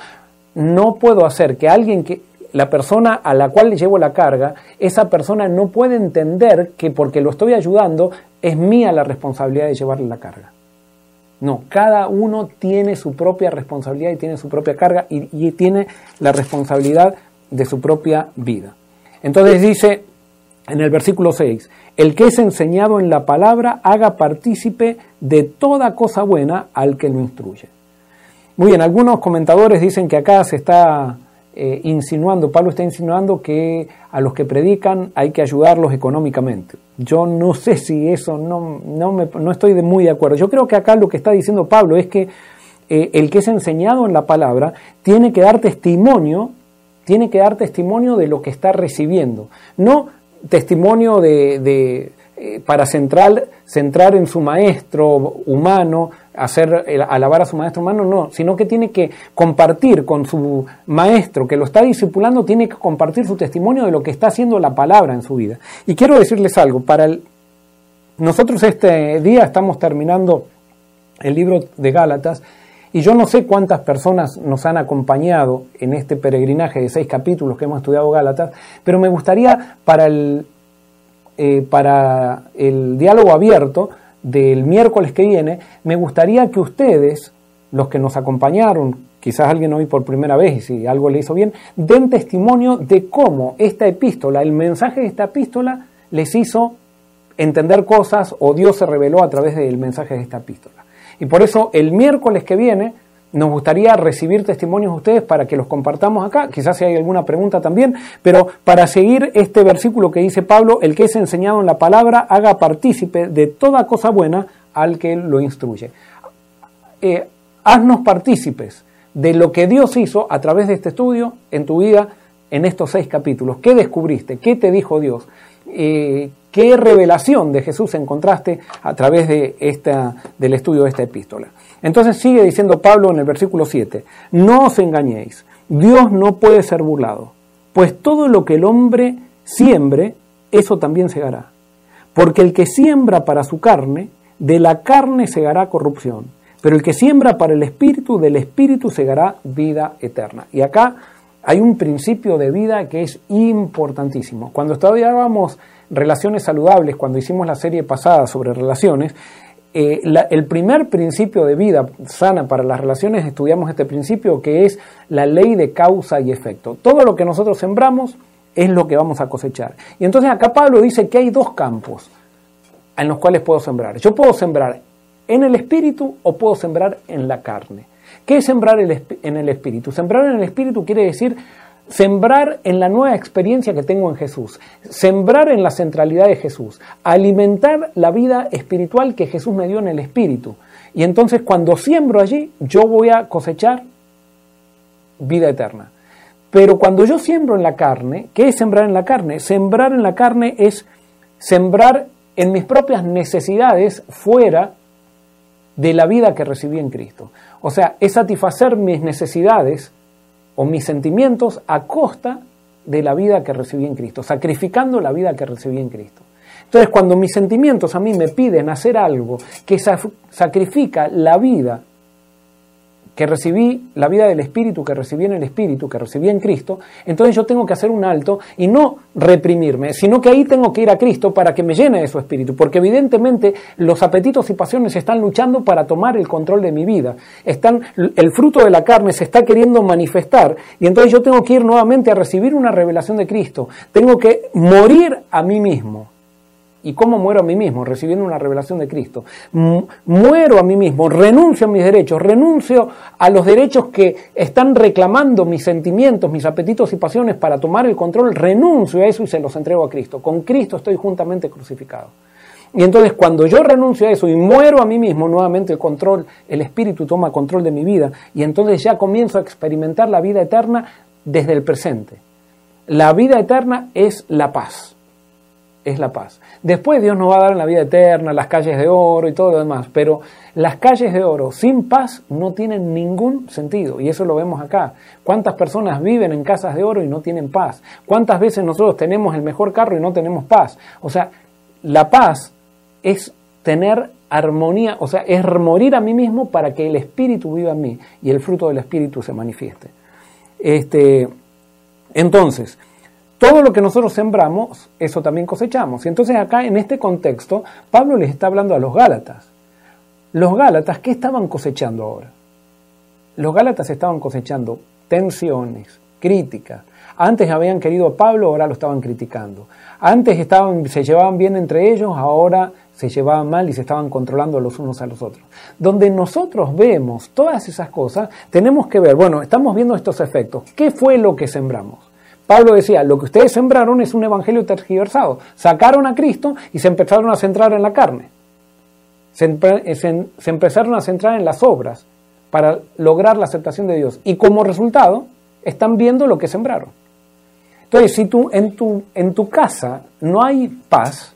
Speaker 2: no puedo hacer que alguien que la persona a la cual le llevo la carga, esa persona no puede entender que porque lo estoy ayudando es mía la responsabilidad de llevarle la carga. No, cada uno tiene su propia responsabilidad y tiene su propia carga y, y tiene la responsabilidad de su propia vida. Entonces dice en el versículo 6, el que es enseñado en la palabra haga partícipe de toda cosa buena al que lo instruye. Muy bien, algunos comentadores dicen que acá se está eh, insinuando, Pablo está insinuando que a los que predican hay que ayudarlos económicamente. Yo no sé si eso, no, no, me, no estoy de muy de acuerdo. Yo creo que acá lo que está diciendo Pablo es que eh, el que es enseñado en la palabra tiene que dar testimonio, tiene que dar testimonio de lo que está recibiendo, no testimonio de, eh, para centrar, centrar en su maestro humano, hacer alabar a su maestro humano, no, sino que tiene que compartir con su maestro que lo está discipulando, tiene que compartir su testimonio de lo que está haciendo la palabra en su vida. Y quiero decirles algo, para el, nosotros este día estamos terminando el libro de Gálatas y yo no sé cuántas personas nos han acompañado en este peregrinaje de seis capítulos que hemos estudiado Gálatas, pero me gustaría para el, eh, para el diálogo abierto, del miércoles que viene, me gustaría que ustedes, los que nos acompañaron, quizás alguien hoy por primera vez y si algo le hizo bien, den testimonio de cómo esta epístola, el mensaje de esta epístola, les hizo entender cosas o Dios se reveló a través del mensaje de esta epístola. Y por eso el miércoles que viene nos gustaría recibir testimonios de ustedes para que los compartamos acá, quizás si hay alguna pregunta también, pero para seguir este versículo que dice Pablo, el que es enseñado en la palabra haga partícipe de toda cosa buena al que lo instruye. Eh, haznos partícipes de lo que Dios hizo a través de este estudio en tu vida en estos seis capítulos. ¿Qué descubriste? ¿Qué te dijo Dios? Eh, ¿Qué revelación de Jesús encontraste a través de esta, del estudio de esta epístola? Entonces sigue diciendo Pablo en el versículo 7, no os engañéis, Dios no puede ser burlado, pues todo lo que el hombre siembre, eso también segará. Porque el que siembra para su carne, de la carne segará corrupción, pero el que siembra para el espíritu, del espíritu segará vida eterna. Y acá hay un principio de vida que es importantísimo. Cuando estudiábamos relaciones saludables, cuando hicimos la serie pasada sobre relaciones, eh, el primer principio de vida sana para las relaciones, estudiamos este principio que es la ley de causa y efecto. Todo lo que nosotros sembramos es lo que vamos a cosechar. Y entonces acá Pablo dice que hay dos campos en los cuales puedo sembrar. Yo puedo sembrar en el espíritu o puedo sembrar en la carne. ¿Qué es sembrar en el espíritu? Sembrar en el espíritu quiere decir Sembrar en la nueva experiencia que tengo en Jesús, sembrar en la centralidad de Jesús, alimentar la vida espiritual que Jesús me dio en el Espíritu. Y entonces cuando siembro allí, yo voy a cosechar vida eterna. Pero cuando yo siembro en la carne, ¿qué es sembrar en la carne? Sembrar en la carne es sembrar en mis propias necesidades fuera de la vida que recibí en Cristo. O sea, es satisfacer mis necesidades o mis sentimientos a costa de la vida que recibí en Cristo, sacrificando la vida que recibí en Cristo. Entonces, cuando mis sentimientos a mí me piden hacer algo que sacrifica la vida que recibí, la vida del Espíritu que recibí en el Espíritu, que recibí en Cristo, entonces yo tengo que hacer un alto y no reprimirme, sino que ahí tengo que ir a Cristo para que me llene de su Espíritu, porque evidentemente los apetitos y pasiones están luchando para tomar el control de mi vida, están, el fruto de la carne se está queriendo manifestar y entonces yo tengo que ir nuevamente a recibir una revelación de Cristo, tengo que morir a mí mismo ¿Y cómo muero a mí mismo? Recibiendo una revelación de Cristo. Muero a mí mismo, renuncio a mis derechos, renuncio a los derechos que están reclamando mis sentimientos, mis apetitos y pasiones para tomar el control, renuncio a eso y se los entrego a Cristo. Con Cristo estoy juntamente crucificado. Y entonces cuando yo renuncio a eso y muero a mí mismo, nuevamente el control, el Espíritu toma control de mi vida y entonces ya comienzo a experimentar la vida eterna desde el presente. La vida eterna es la paz es la paz. Después Dios nos va a dar la vida eterna, las calles de oro y todo lo demás, pero las calles de oro sin paz no tienen ningún sentido y eso lo vemos acá. ¿Cuántas personas viven en casas de oro y no tienen paz? ¿Cuántas veces nosotros tenemos el mejor carro y no tenemos paz? O sea, la paz es tener armonía, o sea, es morir a mí mismo para que el espíritu viva en mí y el fruto del espíritu se manifieste. Este, entonces, todo lo que nosotros sembramos, eso también cosechamos. Y entonces acá, en este contexto, Pablo les está hablando a los Gálatas. Los Gálatas, ¿qué estaban cosechando ahora? Los Gálatas estaban cosechando tensiones, críticas. Antes habían querido a Pablo, ahora lo estaban criticando. Antes se llevaban bien entre ellos, ahora se llevaban mal y se estaban controlando los unos a los otros. Donde nosotros vemos todas esas cosas, tenemos que ver, bueno, estamos viendo estos efectos. ¿Qué fue lo que sembramos? Pablo decía, lo que ustedes sembraron es un evangelio tergiversado. Sacaron a Cristo y se empezaron a centrar en la carne. Se, se empezaron a centrar en las obras para lograr la aceptación de Dios. Y como resultado, están viendo lo que sembraron. Entonces, si tú en tu, en tu casa no hay paz,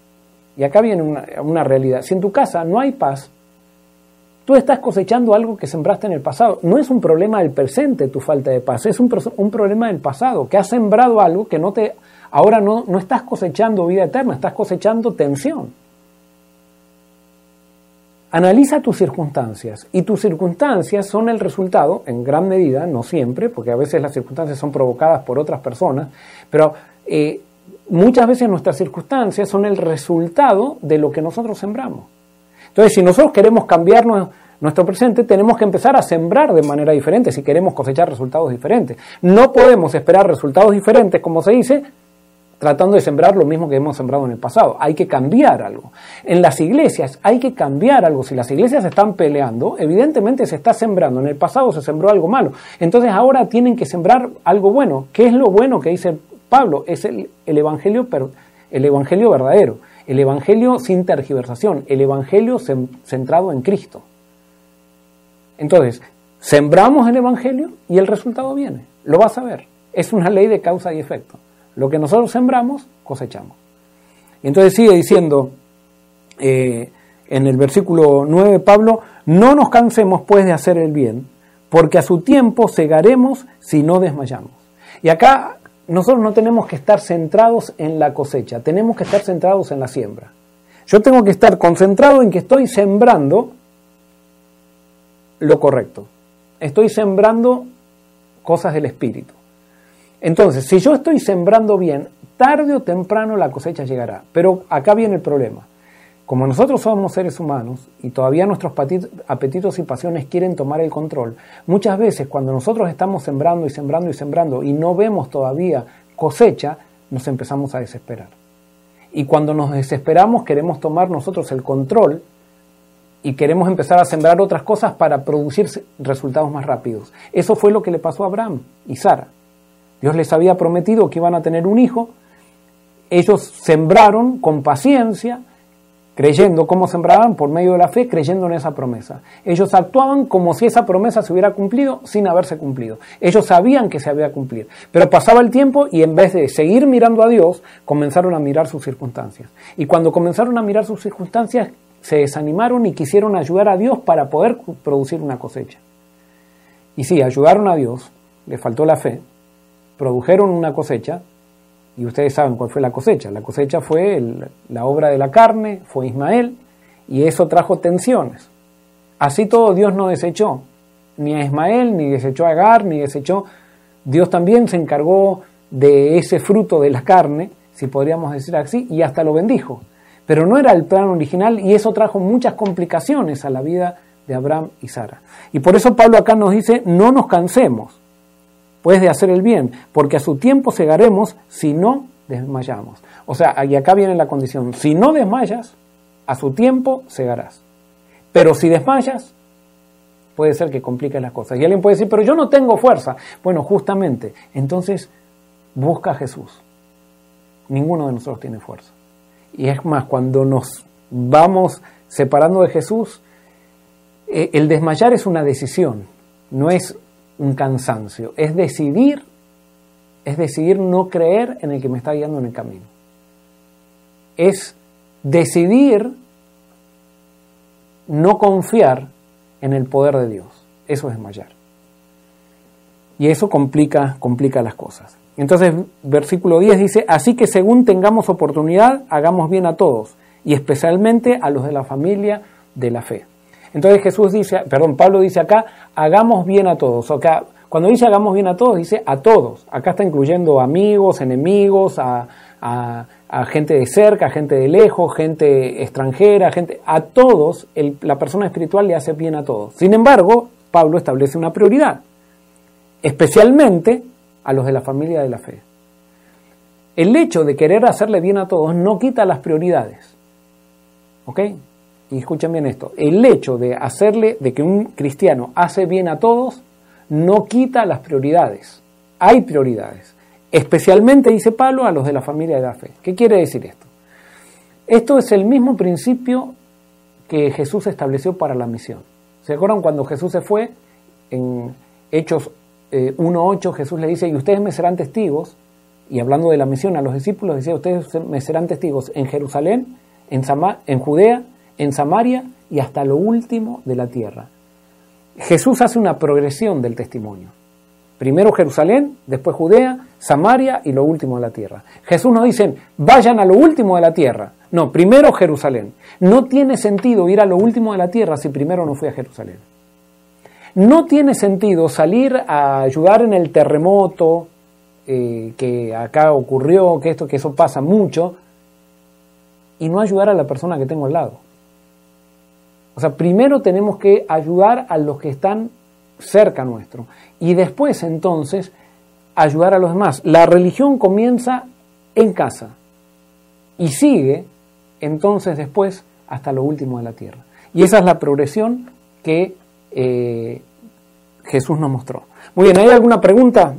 Speaker 2: y acá viene una, realidad, si en tu casa no hay paz, tú estás cosechando algo que sembraste en el pasado. No es un problema del presente tu falta de paz, es un, un problema del pasado, que has sembrado algo que no te, ahora no, no estás cosechando vida eterna, estás cosechando tensión. Analiza tus circunstancias y tus circunstancias son el resultado, en gran medida, no siempre, porque a veces las circunstancias son provocadas por otras personas, pero eh, muchas veces nuestras circunstancias son el resultado de lo que nosotros sembramos. Entonces, si nosotros queremos cambiarnos nuestro presente, tenemos que empezar a sembrar de manera diferente si queremos cosechar resultados diferentes. No podemos esperar resultados diferentes, como se dice, tratando de sembrar lo mismo que hemos sembrado en el pasado. Hay que cambiar algo. En las iglesias hay que cambiar algo. Si las iglesias están peleando, evidentemente se está sembrando. En el pasado se sembró algo malo. Entonces ahora tienen que sembrar algo bueno. ¿Qué es lo bueno que dice Pablo? Es el, evangelio, el evangelio verdadero. El evangelio sin tergiversación. El evangelio centrado en Cristo. Entonces, sembramos el evangelio y el resultado viene. Lo vas a ver. Es una ley de causa y efecto. Lo que nosotros sembramos, cosechamos. Entonces sigue diciendo eh, en el versículo 9 Pablo, no nos cansemos pues de hacer el bien, porque a su tiempo segaremos si no desmayamos. Y acá nosotros no tenemos que estar centrados en la cosecha, tenemos que estar centrados en la siembra. Yo tengo que estar concentrado en que estoy sembrando lo correcto. Estoy sembrando cosas del Espíritu. Entonces, si yo estoy sembrando bien, tarde o temprano la cosecha llegará. Pero acá viene el problema. Como nosotros somos seres humanos y todavía nuestros apetitos y pasiones quieren tomar el control, muchas veces cuando nosotros estamos sembrando y sembrando y sembrando y no vemos todavía cosecha, nos empezamos a desesperar. Y cuando nos desesperamos queremos tomar nosotros el control y queremos empezar a sembrar otras cosas para producir resultados más rápidos. Eso fue lo que le pasó a Abraham y Sara. Dios les había prometido que iban a tener un hijo. Ellos sembraron con paciencia, creyendo cómo sembraban por medio de la fe, creyendo en esa promesa. Ellos actuaban como si esa promesa se hubiera cumplido sin haberse cumplido. Ellos sabían que se había cumplido, pero pasaba el tiempo y en vez de seguir mirando a Dios, comenzaron a mirar sus circunstancias. Y cuando comenzaron a mirar sus circunstancias, se desanimaron y quisieron ayudar a Dios para poder producir una cosecha. Y sí, ayudaron a Dios, le faltó la fe, produjeron una cosecha, y ustedes saben cuál fue la cosecha. La cosecha fue la obra de la carne, fue Ismael, y eso trajo tensiones. Así todo Dios no desechó, ni a Ismael, ni desechó a Agar, ni desechó. Dios también se encargó de ese fruto de la carne, si podríamos decir así, y hasta lo bendijo. Pero no era el plan original y eso trajo muchas complicaciones a la vida de Abraham y Sara. Y por eso Pablo acá nos dice, no nos cansemos pues de hacer el bien, porque a su tiempo cegaremos si no desmayamos. O sea, y acá viene la condición, si no desmayas, a su tiempo cegarás. Pero si desmayas, puede ser que complique las cosas. Y alguien puede decir, pero yo no tengo fuerza. Bueno, justamente, entonces busca a Jesús. Ninguno de nosotros tiene fuerza. Y es más, cuando nos vamos separando de Jesús, eh, el desmayar es una decisión, no es un cansancio, es decidir, es decidir no creer en el que me está guiando en el camino. Es decidir no confiar en el poder de Dios. Eso es desmayar. Y eso complica, complica las cosas. Entonces, versículo 10 dice, así que según tengamos oportunidad, hagamos bien a todos, y especialmente a los de la familia de la fe. Entonces Jesús dice, perdón, Pablo dice acá, hagamos bien a todos. Cuando dice hagamos bien a todos, dice a todos. Acá está incluyendo amigos, enemigos, a, gente de cerca, gente de lejos, gente extranjera, gente, a todos, la persona espiritual le hace bien a todos. Sin embargo, Pablo establece una prioridad, especialmente a los de la familia de la fe. El hecho de querer hacerle bien a todos no quita las prioridades. ¿Ok? Y escuchen bien esto. El hecho de hacerle, de que un cristiano hace bien a todos, no quita las prioridades. Hay prioridades. Especialmente, dice Pablo, a los de la familia de la fe. ¿Qué quiere decir esto? Esto es el mismo principio que Jesús estableció para la misión. ¿Se acuerdan cuando Jesús se fue? En Hechos 1.8 eh, Jesús le dice, y ustedes me serán testigos, y hablando de la misión a los discípulos, decía, ustedes me serán testigos en Jerusalén, en, en Judea, en Samaria y hasta lo último de la tierra. Jesús hace una progresión del testimonio. Primero Jerusalén, después Judea, Samaria y lo último de la tierra. Jesús nos dice, vayan a lo último de la tierra. No, primero Jerusalén. No tiene sentido ir a lo último de la tierra si primero no fui a Jerusalén. No tiene sentido salir a ayudar en el terremoto eh, que acá ocurrió, que esto, que eso pasa mucho, y no ayudar a la persona que tengo al lado. O sea, primero tenemos que ayudar a los que están cerca nuestro y después entonces ayudar a los demás. La religión comienza en casa y sigue entonces después hasta lo último de la tierra. Y esa es la progresión que eh, Jesús nos mostró. Muy bien, ¿hay alguna pregunta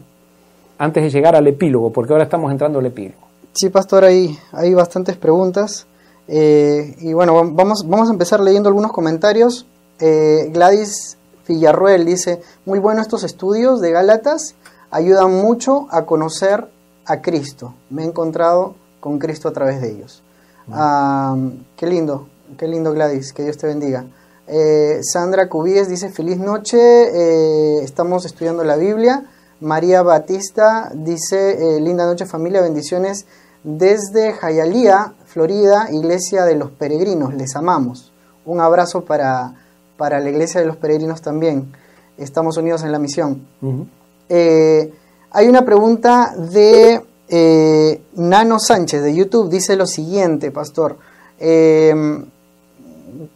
Speaker 2: antes de llegar al epílogo? Porque ahora estamos entrando al epílogo.
Speaker 1: Sí, pastor, hay, hay bastantes preguntas. Eh, y bueno, vamos, vamos a empezar leyendo algunos comentarios. Eh, Gladys Villarruel dice, muy bueno estos estudios de Gálatas, ayudan mucho a conocer a Cristo. Me he encontrado con Cristo a través de ellos. Ah, qué lindo, qué lindo Gladys, que Dios te bendiga. Eh, Sandra Cubíes dice, feliz noche, estamos estudiando la Biblia. María Batista dice, linda noche familia, bendiciones desde Jayalía, Florida, Iglesia de los Peregrinos, les amamos. Un abrazo para, para la Iglesia de los Peregrinos también. Estamos unidos en la misión. Eh, hay una pregunta de eh, Nano Sánchez de YouTube. Dice lo siguiente, pastor. Eh,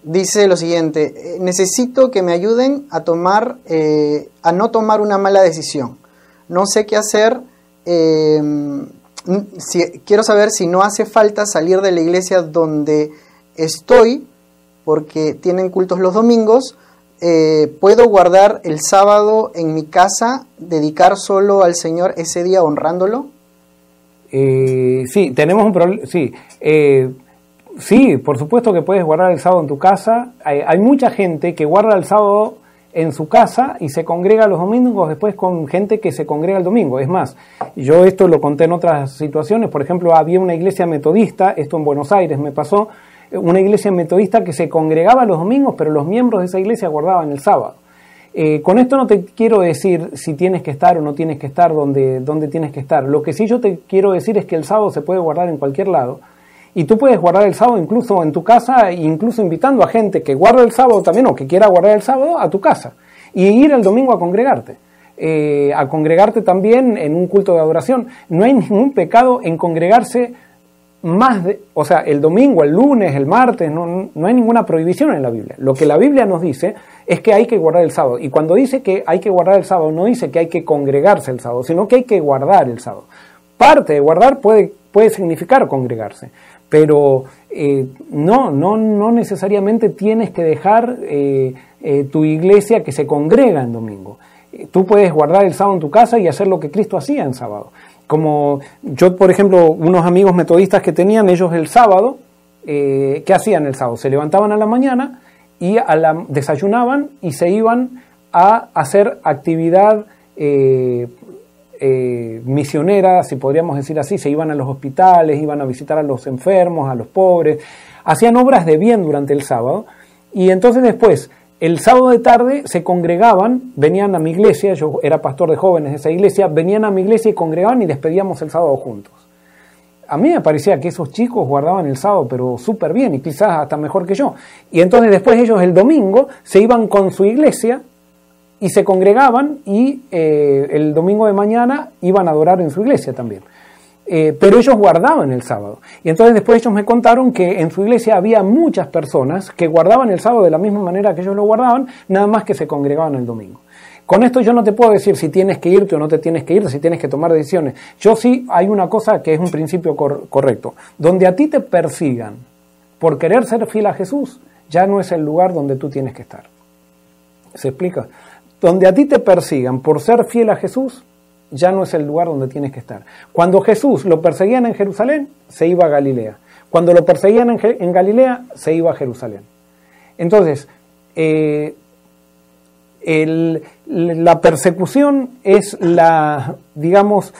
Speaker 1: dice lo siguiente. Necesito que me ayuden a tomar, a no tomar una mala decisión. No sé qué hacer si, quiero saber si no hace falta salir de la iglesia donde estoy, porque tienen cultos los domingos, eh, puedo guardar el sábado en mi casa, dedicar solo al Señor ese día honrándolo.
Speaker 2: Eh, sí, tenemos un problema, sí. Eh, sí, por supuesto que puedes guardar el sábado en tu casa. hay mucha gente que guarda el sábado en su casa y se congrega los domingos después con gente que se congrega el domingo. Es más, yo esto lo conté en otras situaciones, por ejemplo, había una iglesia metodista, esto en Buenos Aires me pasó, una iglesia metodista que se congregaba los domingos, pero los miembros de esa iglesia guardaban el sábado. Eh, con esto no te quiero decir si tienes que estar o no tienes que estar donde, donde tienes que estar. Lo que sí yo te quiero decir es que el sábado se puede guardar en cualquier lado y tú puedes guardar el sábado incluso en tu casa, incluso invitando a gente que guarda el sábado también o que quiera guardar el sábado a tu casa. Y ir el domingo a congregarte. Eh, a congregarte también en un culto de adoración. No hay ningún pecado en congregarse más de, o sea, el domingo, el lunes, el martes, no, no, hay ninguna prohibición en la Biblia. Lo que la Biblia nos dice es que hay que guardar el sábado. Y cuando dice que hay que guardar el sábado, no dice que hay que congregarse el sábado, sino que hay que guardar el sábado. Parte de guardar puede, puede significar congregarse pero eh, no, no, no necesariamente tienes que dejar eh, eh, tu iglesia que se congrega en domingo. Tú puedes guardar el sábado en tu casa y hacer lo que Cristo hacía en sábado. Como yo, por ejemplo, unos amigos metodistas que tenían ellos el sábado, ¿qué hacían el sábado? Se levantaban a la mañana y a la, desayunaban y se iban a hacer actividad misioneras, si podríamos decir así, se iban a los hospitales, iban a visitar a los enfermos, a los pobres, hacían obras de bien durante el sábado y entonces después, el sábado de tarde se congregaban, venían a mi iglesia, yo era pastor de jóvenes de esa iglesia, venían a mi iglesia y congregaban y despedíamos el sábado juntos. A mí me parecía que esos chicos guardaban el sábado, pero súper bien y quizás hasta mejor que yo. Y entonces después ellos el domingo se iban con su iglesia y se congregaban y eh, el domingo de mañana iban a adorar en su iglesia también. Eh, pero ellos guardaban el sábado. Y entonces después ellos me contaron que en su iglesia había muchas personas que guardaban el sábado de la misma manera que ellos lo guardaban, nada más que se congregaban el domingo. Con esto yo no te puedo decir si tienes que irte o no te tienes que ir, si tienes que tomar decisiones. Yo sí hay una cosa que es un principio correcto. Donde a ti te persigan por querer ser fiel a Jesús, ya no es el lugar donde tú tienes que estar. ¿Se explica? Donde a ti te persigan por ser fiel a Jesús, ya no es el lugar donde tienes que estar. Cuando Jesús lo perseguían en Jerusalén, se iba a Galilea. Cuando lo perseguían en, Galilea, se iba a Jerusalén. Entonces, eh, la persecución es la, digamos,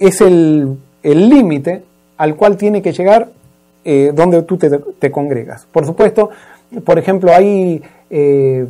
Speaker 2: es el límite al cual tiene que llegar eh, donde tú te, congregas. Por supuesto, por ejemplo, hay eh,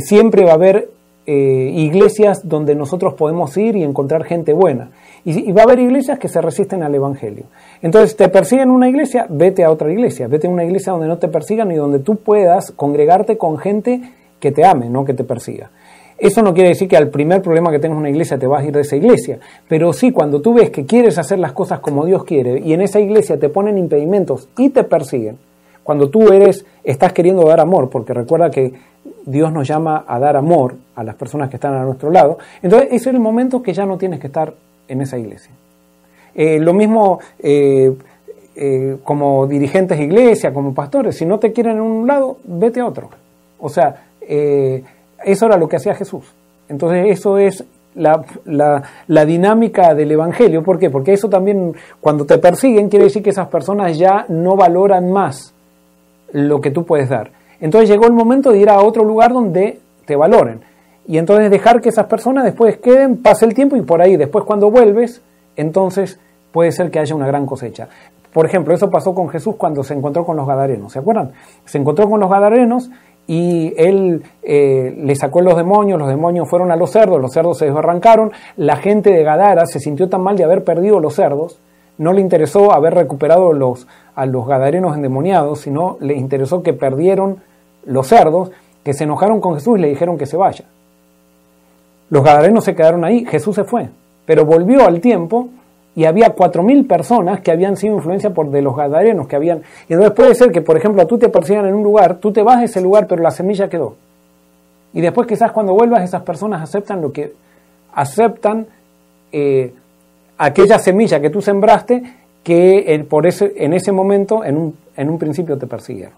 Speaker 2: siempre va a haber eh, iglesias donde nosotros podemos ir y encontrar gente buena. Y, va a haber iglesias que se resisten al Evangelio. Entonces, te persiguen una iglesia, vete a otra iglesia. Vete a una iglesia donde no te persigan y donde tú puedas congregarte con gente que te ame, no que te persiga. Eso no quiere decir que al primer problema que tengas una iglesia te vas a ir de esa iglesia, pero sí cuando tú ves que quieres hacer las cosas como Dios quiere y en esa iglesia te ponen impedimentos y te persiguen, cuando tú eres estás queriendo dar amor, porque recuerda que Dios nos llama a dar amor a las personas que están a nuestro lado, entonces ese es el momento que ya no tienes que estar en esa iglesia. Eh, lo mismo eh, eh, como dirigentes de iglesia, como pastores, si no te quieren en un lado, vete a otro. O sea, eso era lo que hacía Jesús. Entonces eso es la, la, dinámica del Evangelio. ¿Por qué? Porque eso también, cuando te persiguen, quiere decir que esas personas ya no valoran más lo que tú puedes dar. Entonces llegó el momento de ir a otro lugar donde te valoren. Y entonces dejar que esas personas después queden, pase el tiempo y por ahí, después cuando vuelves, entonces puede ser que haya una gran cosecha. Por ejemplo, eso pasó con Jesús cuando se encontró con los Gadarenos, ¿se acuerdan? Se encontró con los Gadarenos y él eh, le sacó los demonios, los demonios fueron a los cerdos, los cerdos se desbarrancaron, la gente de Gadara se sintió tan mal de haber perdido los cerdos, no le interesó haber recuperado los, a los gadarenos endemoniados, sino le interesó que perdieron los cerdos, que se enojaron con Jesús y le dijeron que se vaya. Los gadarenos se quedaron ahí, Jesús se fue, pero volvió al tiempo y había cuatro mil personas que habían sido influencia por de los gadarenos que habían. Y entonces puede ser que, por ejemplo, tú te persigan en un lugar, tú te vas de ese lugar, pero la semilla quedó. Y después quizás cuando vuelvas esas personas aceptan lo que aceptan eh, aquella semilla que tú sembraste que por ese, en ese momento, en un, en un principio te persiguieron.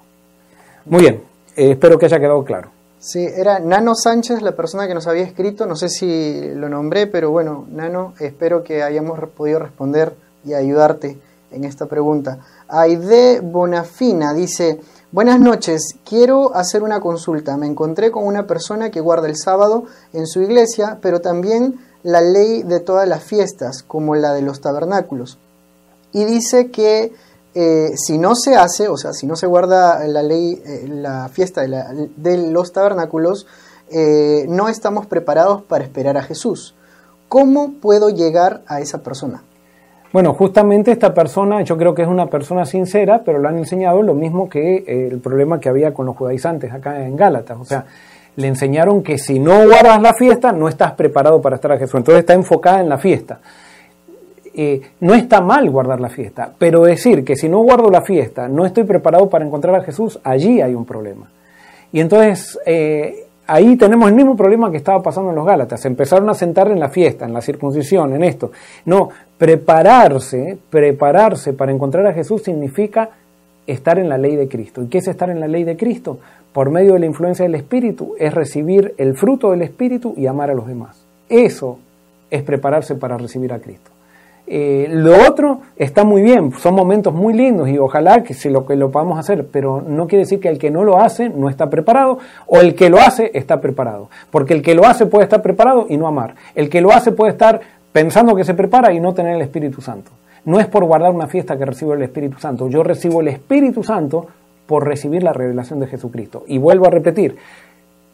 Speaker 2: Muy bien, eh, espero que haya quedado claro.
Speaker 1: Sí, era Nano Sánchez la persona que nos había escrito, no sé si lo nombré, pero bueno, Nano, espero que hayamos podido responder y ayudarte en esta pregunta. Aide Bonafina dice, buenas noches, quiero hacer una consulta. Me encontré con una persona que guarda el sábado en su iglesia, pero también la ley de todas las fiestas, como la de los tabernáculos. Y dice que eh, si no se hace, o sea, si no se guarda la ley, eh, la fiesta de, los tabernáculos, eh, no estamos preparados para esperar a Jesús. ¿Cómo puedo llegar a esa persona?
Speaker 2: Bueno, justamente esta persona, yo creo que es una persona sincera, pero le han enseñado lo mismo que el problema que había con los judaizantes acá en Gálatas. O sea, le enseñaron que si no guardas la fiesta, no estás preparado para estar a Jesús. Entonces está enfocada en la fiesta. Eh, no está mal guardar la fiesta, pero decir que si no guardo la fiesta, no estoy preparado para encontrar a Jesús, allí hay un problema. Y entonces eh, ahí tenemos el mismo problema que estaba pasando en los Gálatas. Empezaron a sentar en la fiesta, en la circuncisión, en esto. No, prepararse, prepararse para encontrar a Jesús significa estar en la ley de Cristo. ¿Y qué es estar en la ley de Cristo? Por medio de la influencia del Espíritu es recibir el fruto del Espíritu y amar a los demás. Eso es prepararse para recibir a Cristo. Eh, lo otro está muy bien, son momentos muy lindos y ojalá que, se lo, que lo podamos hacer, pero no quiere decir que el que no lo hace no está preparado o el que lo hace está preparado, porque el que lo hace puede estar preparado y no amar, el que lo hace puede estar pensando que se prepara y no tener el Espíritu Santo. No es por guardar una fiesta que recibo el Espíritu Santo, yo recibo el Espíritu Santo por recibir la revelación de Jesucristo. Y vuelvo a repetir,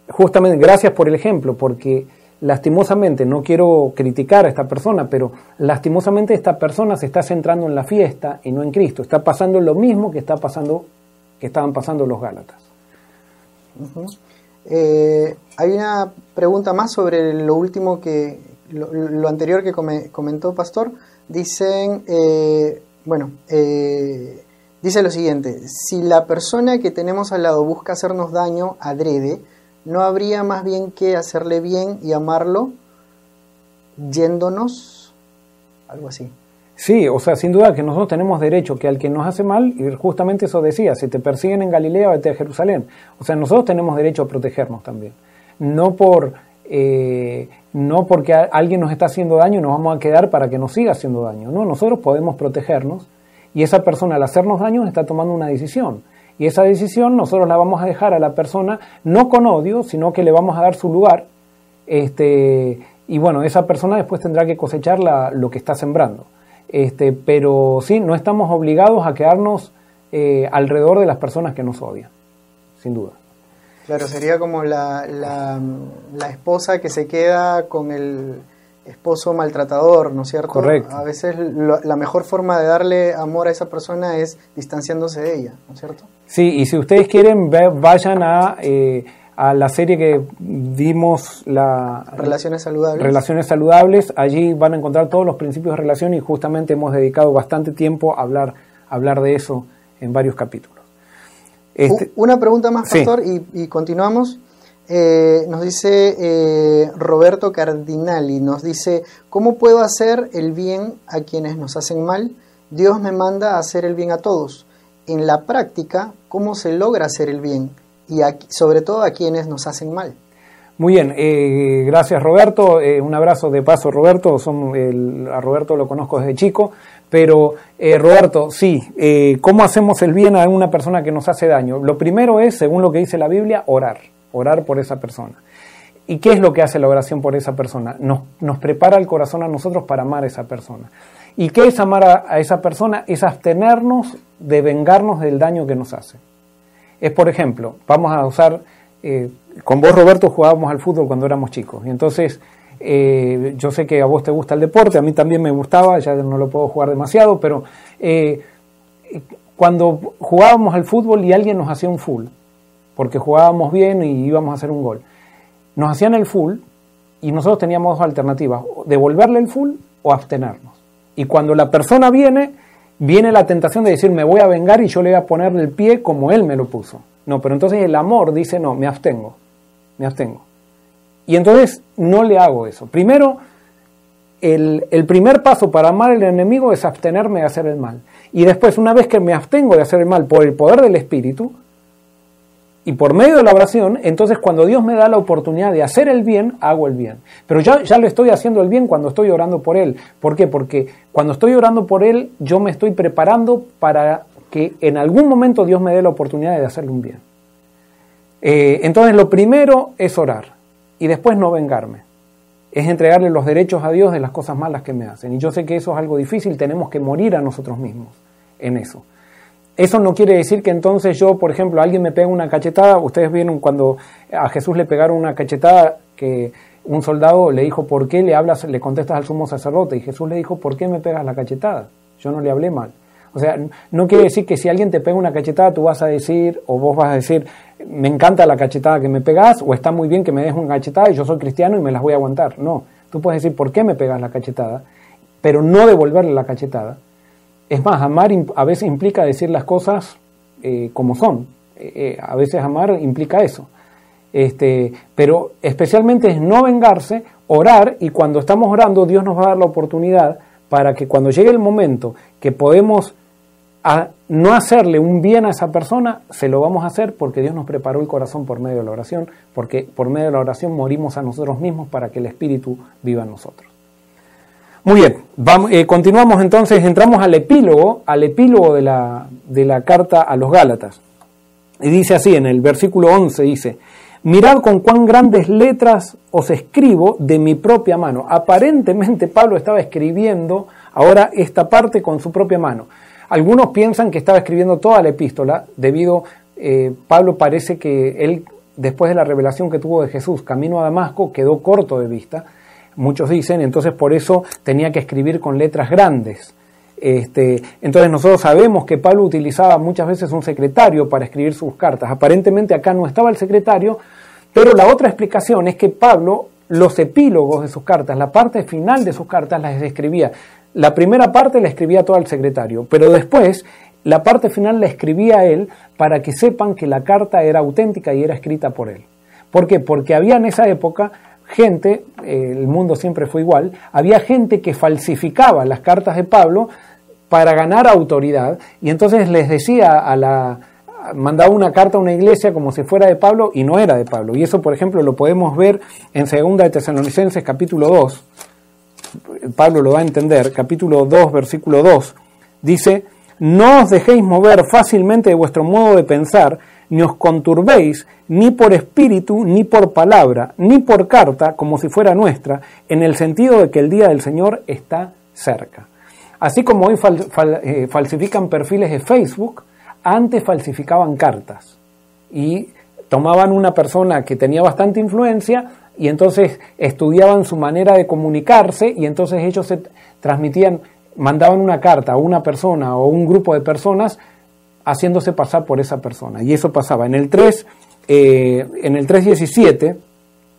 Speaker 2: justamente gracias por el ejemplo, porque lastimosamente, no quiero criticar a esta persona, pero lastimosamente esta persona se está centrando en la fiesta y no en Cristo. Está pasando lo mismo que está pasando, que estaban pasando los Gálatas.
Speaker 1: Eh, hay una pregunta más sobre lo último que, lo, anterior que comentó Pastor. Dicen, eh, bueno, eh, Dice lo siguiente, si la persona que tenemos al lado busca hacernos daño adrede, ¿no habría más bien que hacerle bien y amarlo yéndonos? Algo así.
Speaker 2: Sí, o sea, sin duda que nosotros tenemos derecho que al que nos hace mal, y justamente eso decía, si te persiguen en Galilea, vete a Jerusalén. O sea, nosotros tenemos derecho a protegernos también. No por eh, no porque alguien nos está haciendo daño nos vamos a quedar para que nos siga haciendo daño. No, nosotros podemos protegernos y esa persona al hacernos daño está tomando una decisión. Y esa decisión nosotros la vamos a dejar a la persona no con odio, sino que le vamos a dar su lugar. Este, y bueno, esa persona después tendrá que cosechar lo que está sembrando. Este, pero sí, no estamos obligados a quedarnos eh, alrededor de las personas que nos odian, sin duda.
Speaker 1: Claro, sería como la, la, esposa que se queda con el esposo maltratador, ¿no es cierto?
Speaker 2: Correcto.
Speaker 1: A veces la mejor forma de darle amor a esa persona es distanciándose de ella, ¿no es cierto?
Speaker 2: Sí, y si ustedes quieren, vayan a, eh, a la serie que vimos, la...
Speaker 1: Relaciones saludables.
Speaker 2: Relaciones saludables, allí van a encontrar todos los principios de relación y justamente hemos dedicado bastante tiempo a hablar, a hablar de eso en varios capítulos.
Speaker 1: Este, Una pregunta más, pastor, y, continuamos. Eh, nos dice eh, Roberto Cardinali, nos dice, ¿cómo puedo hacer el bien a quienes nos hacen mal? Dios me manda a hacer el bien a todos. En la práctica, ¿cómo se logra hacer el bien? Y sobre todo a quienes nos hacen mal.
Speaker 2: Muy bien, eh, gracias Roberto, un abrazo de paso Roberto, son, a Roberto lo conozco desde chico, pero, eh, Roberto, sí, eh, ¿cómo hacemos el bien a una persona que nos hace daño? Lo primero es, según lo que dice la Biblia, orar, orar por esa persona. ¿Y qué es lo que hace la oración por esa persona? Nos, nos prepara el corazón a nosotros para amar a esa persona. ¿Y qué es amar a, esa persona? Es abstenernos de vengarnos del daño que nos hace. Es, por ejemplo, vamos a usar, eh, con vos Roberto jugábamos al fútbol cuando éramos chicos, y entonces eh, yo sé que a vos te gusta el deporte, a mí también me gustaba, ya no lo puedo jugar demasiado, pero eh, cuando jugábamos al fútbol y alguien nos hacía un full, porque jugábamos bien y íbamos a hacer un gol, nos hacían el full y nosotros teníamos dos alternativas, devolverle el full o abstenernos. Y cuando la persona viene, viene la tentación de decir me voy a vengar y yo le voy a ponerle el pie como él me lo puso. No, pero entonces el amor dice no, me abstengo, me abstengo. Y entonces no le hago eso. Primero, el, primer paso para amar al enemigo es abstenerme de hacer el mal. Y después, una vez que me abstengo de hacer el mal por el poder del Espíritu y por medio de la oración, entonces cuando Dios me da la oportunidad de hacer el bien, hago el bien. Pero ya, ya lo estoy haciendo el bien cuando estoy orando por Él. ¿Por qué? Porque cuando estoy orando por Él, yo me estoy preparando para que en algún momento Dios me dé la oportunidad de hacerle un bien. Eh, entonces, lo primero es orar y después no vengarme. Es entregarle los derechos a Dios de las cosas malas que me hacen. Y yo sé que eso es algo difícil, tenemos que morir a nosotros mismos en eso. Eso no quiere decir que entonces yo, por ejemplo, alguien me pega una cachetada, ustedes vieron cuando a Jesús le pegaron una cachetada que un soldado le dijo, ¿por qué le hablas, le contestas al sumo sacerdote? Y Jesús le dijo, ¿por qué me pegas la cachetada? Yo no le hablé mal. O sea, no quiere decir que si alguien te pega una cachetada, tú vas a decir, o vos vas a decir, me encanta la cachetada que me pegas, o está muy bien que me des una cachetada y yo soy cristiano y me las voy a aguantar. No, tú puedes decir, ¿por qué me pegas la cachetada? Pero no devolverle la cachetada. Es más, amar a veces implica decir las cosas eh, como son. Eh, eh, a veces amar implica eso. Este, pero especialmente es no vengarse, orar, y cuando estamos orando, Dios nos va a dar la oportunidad para que cuando llegue el momento que podemos no hacerle un bien a esa persona, se lo vamos a hacer porque Dios nos preparó el corazón por medio de la oración, porque por medio de la oración morimos a nosotros mismos para que el Espíritu viva en nosotros. Muy bien, eh, continuamos entonces, entramos al epílogo, al epílogo de la, de la carta a los Gálatas. Y dice así, en el versículo 11 dice, mirad con cuán grandes letras os escribo de mi propia mano. Aparentemente Pablo estaba escribiendo ahora esta parte con su propia mano. Algunos piensan que estaba escribiendo toda la epístola, debido, eh, Pablo parece que él, después de la revelación que tuvo de Jesús, camino a Damasco, quedó corto de vista. Muchos dicen, entonces por eso tenía que escribir con letras grandes. Este, entonces nosotros sabemos que Pablo utilizaba muchas veces un secretario para escribir sus cartas. Aparentemente acá no estaba el secretario, pero la otra explicación es que Pablo los epílogos de sus cartas, la parte final de sus cartas las escribía la primera parte la escribía todo el secretario, pero después la parte final la escribía él para que sepan que la carta era auténtica y era escrita por él. ¿Por qué? Porque había en esa época gente, eh, el mundo siempre fue igual, había gente que falsificaba las cartas de Pablo para ganar autoridad y entonces les decía a la mandaba una carta a una iglesia como si fuera de Pablo y no era de Pablo. Y eso, por ejemplo, lo podemos ver en 2 de Tesalonicenses capítulo 2. Pablo lo va a entender, capítulo 2, versículo 2. Dice, no os dejéis mover fácilmente de vuestro modo de pensar, ni os conturbéis ni por espíritu, ni por palabra, ni por carta, como si fuera nuestra, en el sentido de que el día del Señor está cerca. Así como hoy eh, falsifican perfiles de Facebook, antes falsificaban cartas y tomaban una persona que tenía bastante influencia y entonces estudiaban su manera de comunicarse y entonces ellos se transmitían, mandaban una carta a una persona o un grupo de personas haciéndose pasar por esa persona. Y eso pasaba. En el 3, eh, en el 3.17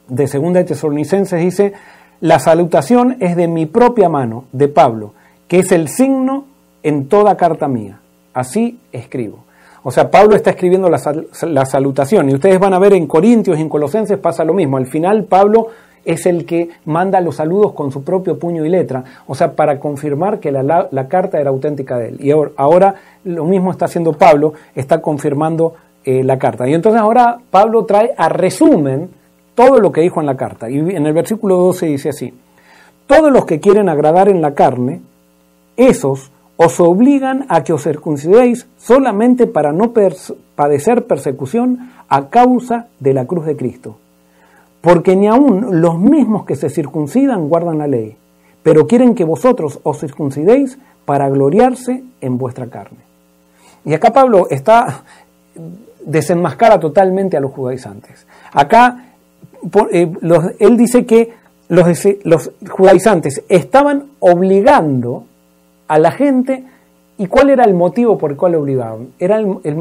Speaker 2: de Segunda de Tesalonicenses dice, la salutación es de mi propia mano, de Pablo, que es el signo en toda carta mía así escribo. O sea, Pablo está escribiendo la, salutación y ustedes van a ver en Corintios y en Colosenses pasa lo mismo. Al final Pablo es el que manda los saludos con su propio puño y letra, o sea, para confirmar que la, carta era auténtica de él. Y ahora, lo mismo está haciendo Pablo, está confirmando eh, la carta. Y entonces ahora Pablo trae a resumen todo lo que dijo en la carta. Y en el versículo 12 dice así, todos los que quieren agradar en la carne, esos os obligan a que os circuncidéis solamente para no padecer persecución a causa de la cruz de Cristo. Porque ni aun los mismos que se circuncidan guardan la ley, pero quieren que vosotros os circuncidéis para gloriarse en vuestra carne. Y acá Pablo está desenmascara totalmente a los judaizantes. Acá eh, él dice que los, judaizantes estaban obligando a la gente y cuál era el motivo por el cual le obligaban. Era el,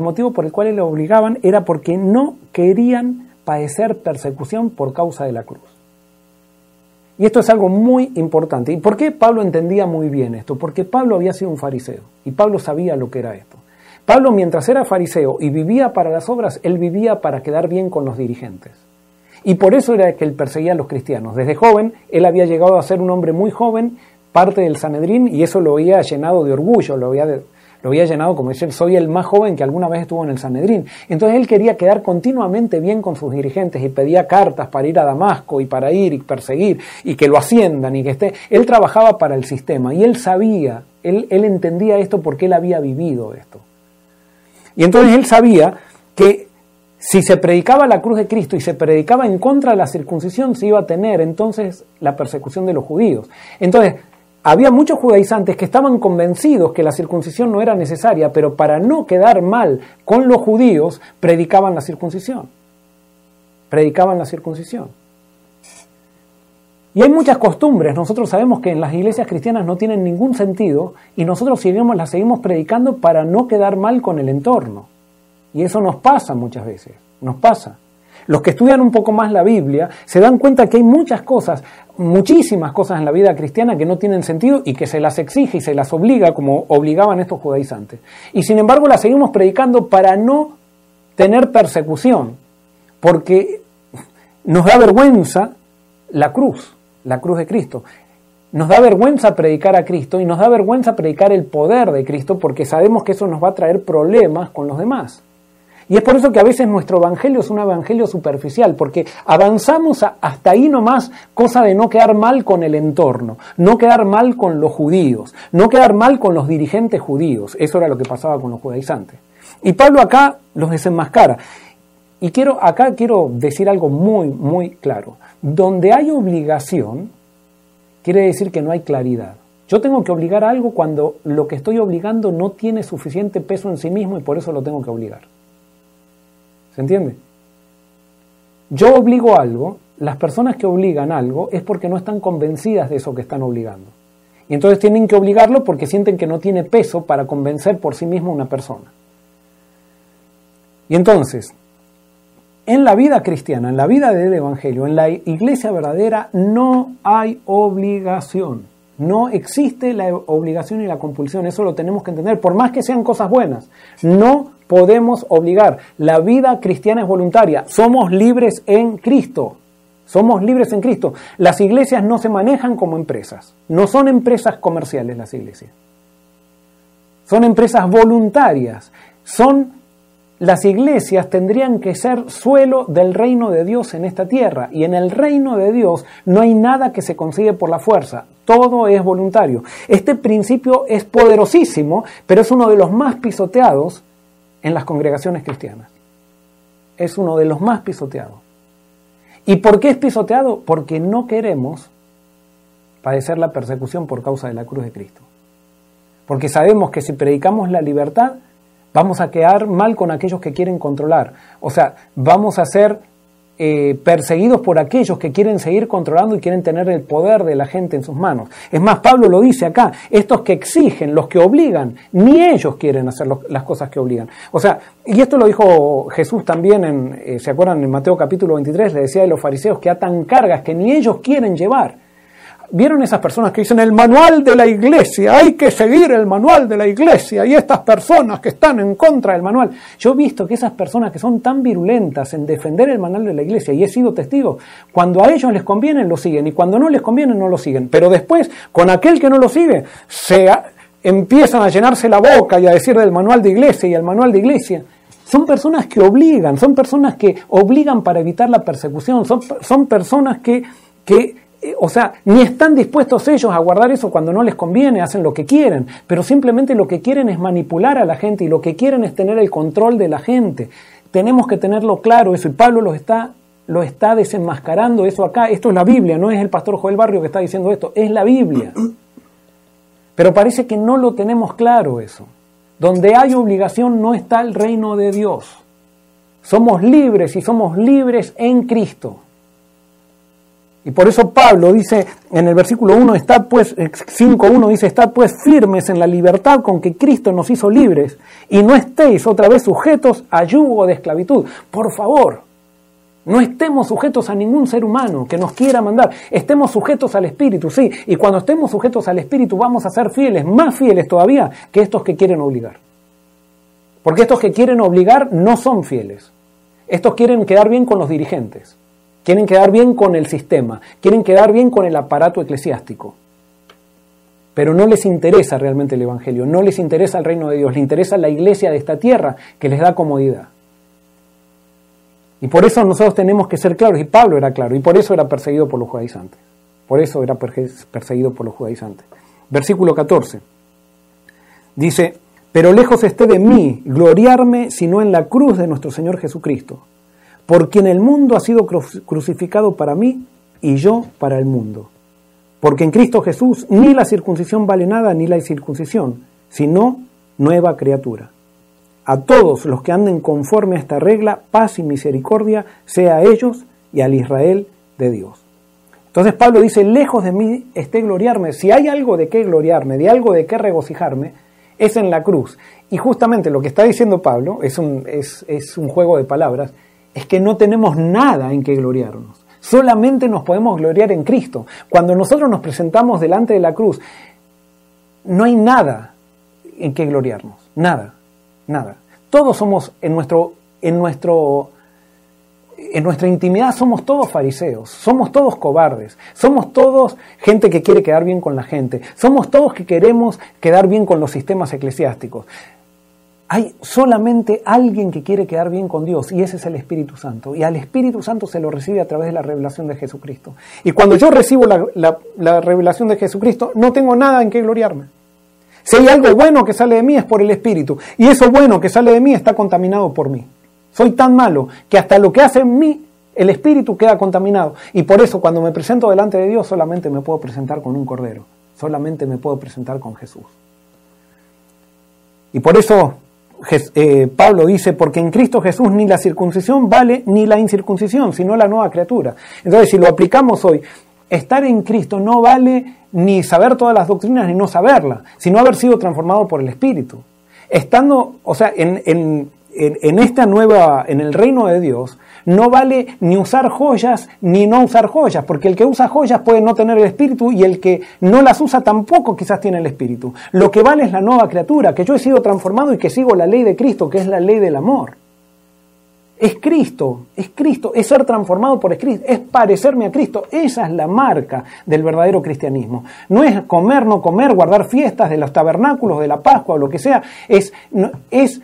Speaker 2: motivo por el cual le obligaban era porque no querían padecer persecución por causa de la cruz. Y esto es algo muy importante. ¿Y por qué Pablo entendía muy bien esto? Porque Pablo había sido un fariseo y Pablo sabía lo que era esto. Pablo mientras era fariseo y vivía para las obras, él vivía para quedar bien con los dirigentes. Y por eso era que él perseguía a los cristianos. Desde joven, él había llegado a ser un hombre muy joven, parte del Sanedrín y eso lo había llenado de orgullo, lo había, lo había llenado como decir, soy el más joven que alguna vez estuvo en el Sanedrín. Entonces él quería quedar continuamente bien con sus dirigentes y pedía cartas para ir a Damasco y para ir y perseguir y que lo asciendan y que esté. Él trabajaba para el sistema y él sabía, él, él entendía esto porque él había vivido esto. Y entonces él sabía que si se predicaba la cruz de Cristo y se predicaba en contra de la circuncisión, se iba a tener entonces la persecución de los judíos. Entonces, había muchos judaizantes que estaban convencidos que la circuncisión no era necesaria, pero para no quedar mal con los judíos, predicaban la circuncisión. Predicaban la circuncisión. Y hay muchas costumbres, nosotros sabemos que en las iglesias cristianas no tienen ningún sentido y nosotros seguimos, las seguimos predicando para no quedar mal con el entorno. Y eso nos pasa muchas veces, nos pasa. Los que estudian un poco más la Biblia se dan cuenta que hay muchas cosas, muchísimas cosas en la vida cristiana que no tienen sentido y que se las exige y se las obliga como obligaban estos judaizantes. Y sin embargo las seguimos predicando para no tener persecución, porque nos da vergüenza la cruz, la cruz de Cristo. Nos da vergüenza predicar a Cristo y nos da vergüenza predicar el poder de Cristo porque sabemos que eso nos va a traer problemas con los demás. Y es por eso que a veces nuestro evangelio es un evangelio superficial, porque avanzamos hasta ahí nomás, cosa de no quedar mal con el entorno, no quedar mal con los judíos, no quedar mal con los dirigentes judíos. Eso era lo que pasaba con los judaizantes. Y Pablo acá los desenmascara. Y quiero, acá quiero decir algo muy, muy claro. Donde hay obligación, quiere decir que no hay claridad. Yo tengo que obligar a algo cuando lo que estoy obligando no tiene suficiente peso en sí mismo y por eso lo tengo que obligar. ¿Se entiende? Yo obligo algo, las personas que obligan algo es porque no están convencidas de eso que están obligando. Y entonces tienen que obligarlo porque sienten que no tiene peso para convencer por sí mismo a una persona. Y entonces, en la vida cristiana, en la vida del Evangelio, en la iglesia verdadera, no hay obligación. No existe la obligación y la compulsión, eso lo tenemos que entender, por más que sean cosas buenas. No podemos obligar. La vida cristiana es voluntaria, somos libres en Cristo. Somos libres en Cristo. Las iglesias no se manejan como empresas, no son empresas comerciales las iglesias. Son empresas voluntarias, son las iglesias tendrían que ser suelo del reino de Dios en esta tierra. Y en el reino de Dios no hay nada que se consigue por la fuerza. Todo es voluntario. Este principio es poderosísimo, pero es uno de los más pisoteados en las congregaciones cristianas. Es uno de los más pisoteados. ¿Y por qué es pisoteado? Porque no queremos padecer la persecución por causa de la cruz de Cristo. Porque sabemos que si predicamos la libertad, vamos a quedar mal con aquellos que quieren controlar. O sea, vamos a ser eh, perseguidos por aquellos que quieren seguir controlando y quieren tener el poder de la gente en sus manos. Es más, Pablo lo dice acá, estos que exigen, los que obligan, ni ellos quieren hacer las cosas que obligan. O sea, y esto lo dijo Jesús también, en, eh, ¿se acuerdan? En Mateo capítulo 23 le decía de los fariseos que atan cargas que ni ellos quieren llevar. ¿Vieron esas personas que dicen el manual de la iglesia? Hay que seguir el manual de la iglesia y estas personas que están en contra del manual. Yo he visto que esas personas que son tan virulentas en defender el manual de la iglesia y he sido testigo, cuando a ellos les conviene lo siguen y cuando no les conviene no lo siguen. Pero después, con aquel que no lo sigue, se empiezan a llenarse la boca y a decir del manual de iglesia y el manual de iglesia. Son personas que obligan, son personas que obligan para evitar la persecución, son, son personas que, que o sea, ni están dispuestos ellos a guardar eso cuando no les conviene, hacen lo que quieren, pero simplemente lo que quieren es manipular a la gente y lo que quieren es tener el control de la gente. Tenemos que tenerlo claro eso y Pablo lo está, lo está desenmascarando eso acá. Esto es la Biblia, no es el pastor Joel Barrio que está diciendo esto, es la Biblia. Pero parece que no lo tenemos claro eso. Donde hay obligación no está el reino de Dios. Somos libres y somos libres en Cristo. Y por eso Pablo dice en el versículo 1, está pues, 5.1 dice, estad pues firmes en la libertad con que Cristo nos hizo libres y no estéis otra vez sujetos a yugo de esclavitud. Por favor, no estemos sujetos a ningún ser humano que nos quiera mandar. Estemos sujetos al Espíritu, sí. Y cuando estemos sujetos al Espíritu vamos a ser fieles, más fieles todavía que estos que quieren obligar. Porque estos que quieren obligar no son fieles. Estos quieren quedar bien con los dirigentes. Quieren quedar bien con el sistema, quieren quedar bien con el aparato eclesiástico. Pero no les interesa realmente el Evangelio, no les interesa el reino de Dios, les interesa la iglesia de esta tierra que les da comodidad. Y por eso nosotros tenemos que ser claros, y Pablo era claro, y por eso era perseguido por los judaizantes. Por eso era perseguido por los judaizantes. Versículo 14. Dice, pero lejos esté de mí gloriarme sino en la cruz de nuestro Señor Jesucristo por quien el mundo ha sido crucificado para mí y yo para el mundo. Porque en Cristo Jesús ni la circuncisión vale nada ni la incircuncisión, sino nueva criatura. A todos los que anden conforme a esta regla, paz y misericordia sea a ellos y al Israel de Dios. Entonces Pablo dice, lejos de mí esté gloriarme. Si hay algo de qué gloriarme, de algo de qué regocijarme, es en la cruz. Y justamente lo que está diciendo Pablo es un, es, es un juego de palabras es que no tenemos nada en que gloriarnos. Solamente nos podemos gloriar en Cristo. Cuando nosotros nos presentamos delante de la cruz, no hay nada en que gloriarnos. Nada, nada. Todos somos en nuestro, en nuestro, en nuestra intimidad somos todos fariseos, somos todos cobardes, somos todos gente que quiere quedar bien con la gente, somos todos que queremos quedar bien con los sistemas eclesiásticos. Hay solamente alguien que quiere quedar bien con Dios y ese es el Espíritu Santo. Y al Espíritu Santo se lo recibe a través de la revelación de Jesucristo. Y cuando yo recibo la, revelación de Jesucristo, no tengo nada en qué gloriarme. Si hay algo bueno que sale de mí es por el Espíritu. Y eso bueno que sale de mí está contaminado por mí. Soy tan malo que hasta lo que hace en mí, el Espíritu queda contaminado. Y por eso cuando me presento delante de Dios solamente me puedo presentar con un cordero. Solamente me puedo presentar con Jesús. Y por eso eh, Pablo dice, porque en Cristo Jesús ni la circuncisión vale ni la incircuncisión, sino la nueva criatura. Entonces, si lo aplicamos hoy, estar en Cristo no vale ni saber todas las doctrinas ni no saberlas, sino haber sido transformado por el Espíritu. Estando, o sea, en, en, esta nueva, en el reino de Dios, no vale ni usar joyas ni no usar joyas, porque el que usa joyas puede no tener el espíritu y el que no las usa tampoco quizás tiene el espíritu. Lo que vale es la nueva criatura, que yo he sido transformado y que sigo la ley de Cristo, que es la ley del amor. Es Cristo, es Cristo, es ser transformado por Cristo, es parecerme a Cristo. Esa es la marca del verdadero cristianismo. No es comer, no comer, guardar fiestas de los tabernáculos, de la Pascua o lo que sea. Es, es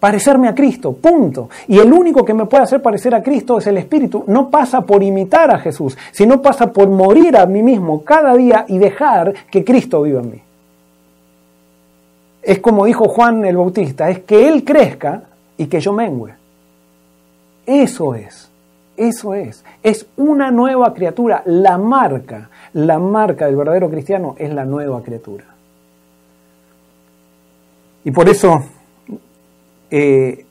Speaker 2: parecerme a Cristo, punto. Y el único que me puede hacer parecer a Cristo es el Espíritu. No pasa por imitar a Jesús, sino pasa por morir a mí mismo cada día y dejar que Cristo viva en mí. Es como dijo Juan el Bautista, es que Él crezca y que yo mengue. Eso es, eso es. Es una nueva criatura. La marca, la marca del verdadero cristiano es la nueva criatura. Y por eso eh,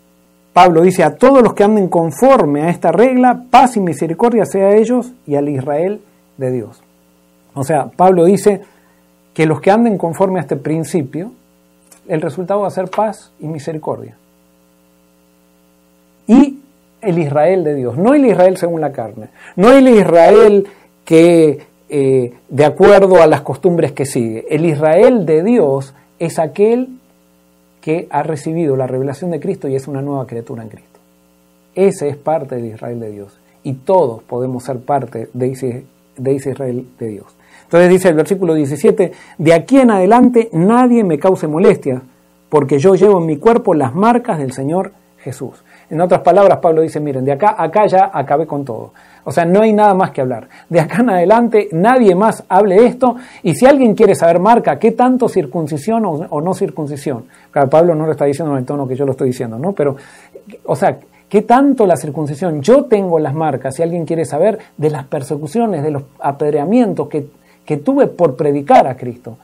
Speaker 2: Pablo dice, a todos los que anden conforme a esta regla, paz y misericordia sea a ellos y al Israel de Dios. O sea, Pablo dice que los que anden conforme a este principio, el resultado va a ser paz y misericordia. Y el Israel de Dios, no el Israel según la carne, no el Israel que eh, de acuerdo a las costumbres que sigue, el Israel de Dios es aquel que ha recibido la revelación de Cristo y es una nueva criatura en Cristo. Ese es parte de Israel de Dios. Y todos podemos ser parte de ese, de Israel de Dios. Entonces dice el versículo 17, de aquí en adelante nadie me cause molestia, porque yo llevo en mi cuerpo las marcas del Señor Jesús. En otras palabras, Pablo dice, miren, de acá, acá ya acabé con todo. O sea, no hay nada más que hablar. De acá en adelante nadie más hable esto. Y si alguien quiere saber marca, qué tanto circuncisión o, no circuncisión. Claro, Pablo no lo está diciendo en el tono que yo lo estoy diciendo, ¿no? Pero, o sea, qué tanto la circuncisión. Yo tengo las marcas, si alguien quiere saber, de las persecuciones, de los apedreamientos que, que tuve por predicar a Cristo.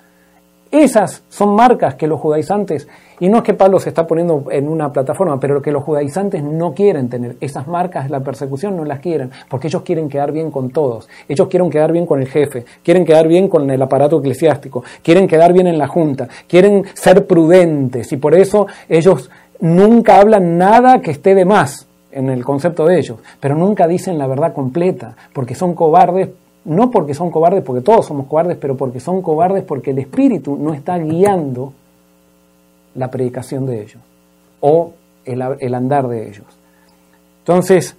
Speaker 2: Esas son marcas que los judaizantes, y no es que Pablo se está poniendo en una plataforma, pero que los judaizantes no quieren tener. Esas marcas de la persecución no las quieren, porque ellos quieren quedar bien con todos. Ellos quieren quedar bien con el jefe, quieren quedar bien con el aparato eclesiástico, quieren quedar bien en la junta, quieren ser prudentes, y por eso ellos nunca hablan nada que esté de más en el concepto de ellos, pero nunca dicen la verdad completa, porque son cobardes no porque son cobardes, porque todos somos cobardes, pero porque son cobardes porque el Espíritu no está guiando la predicación de ellos o el, andar de ellos. Entonces,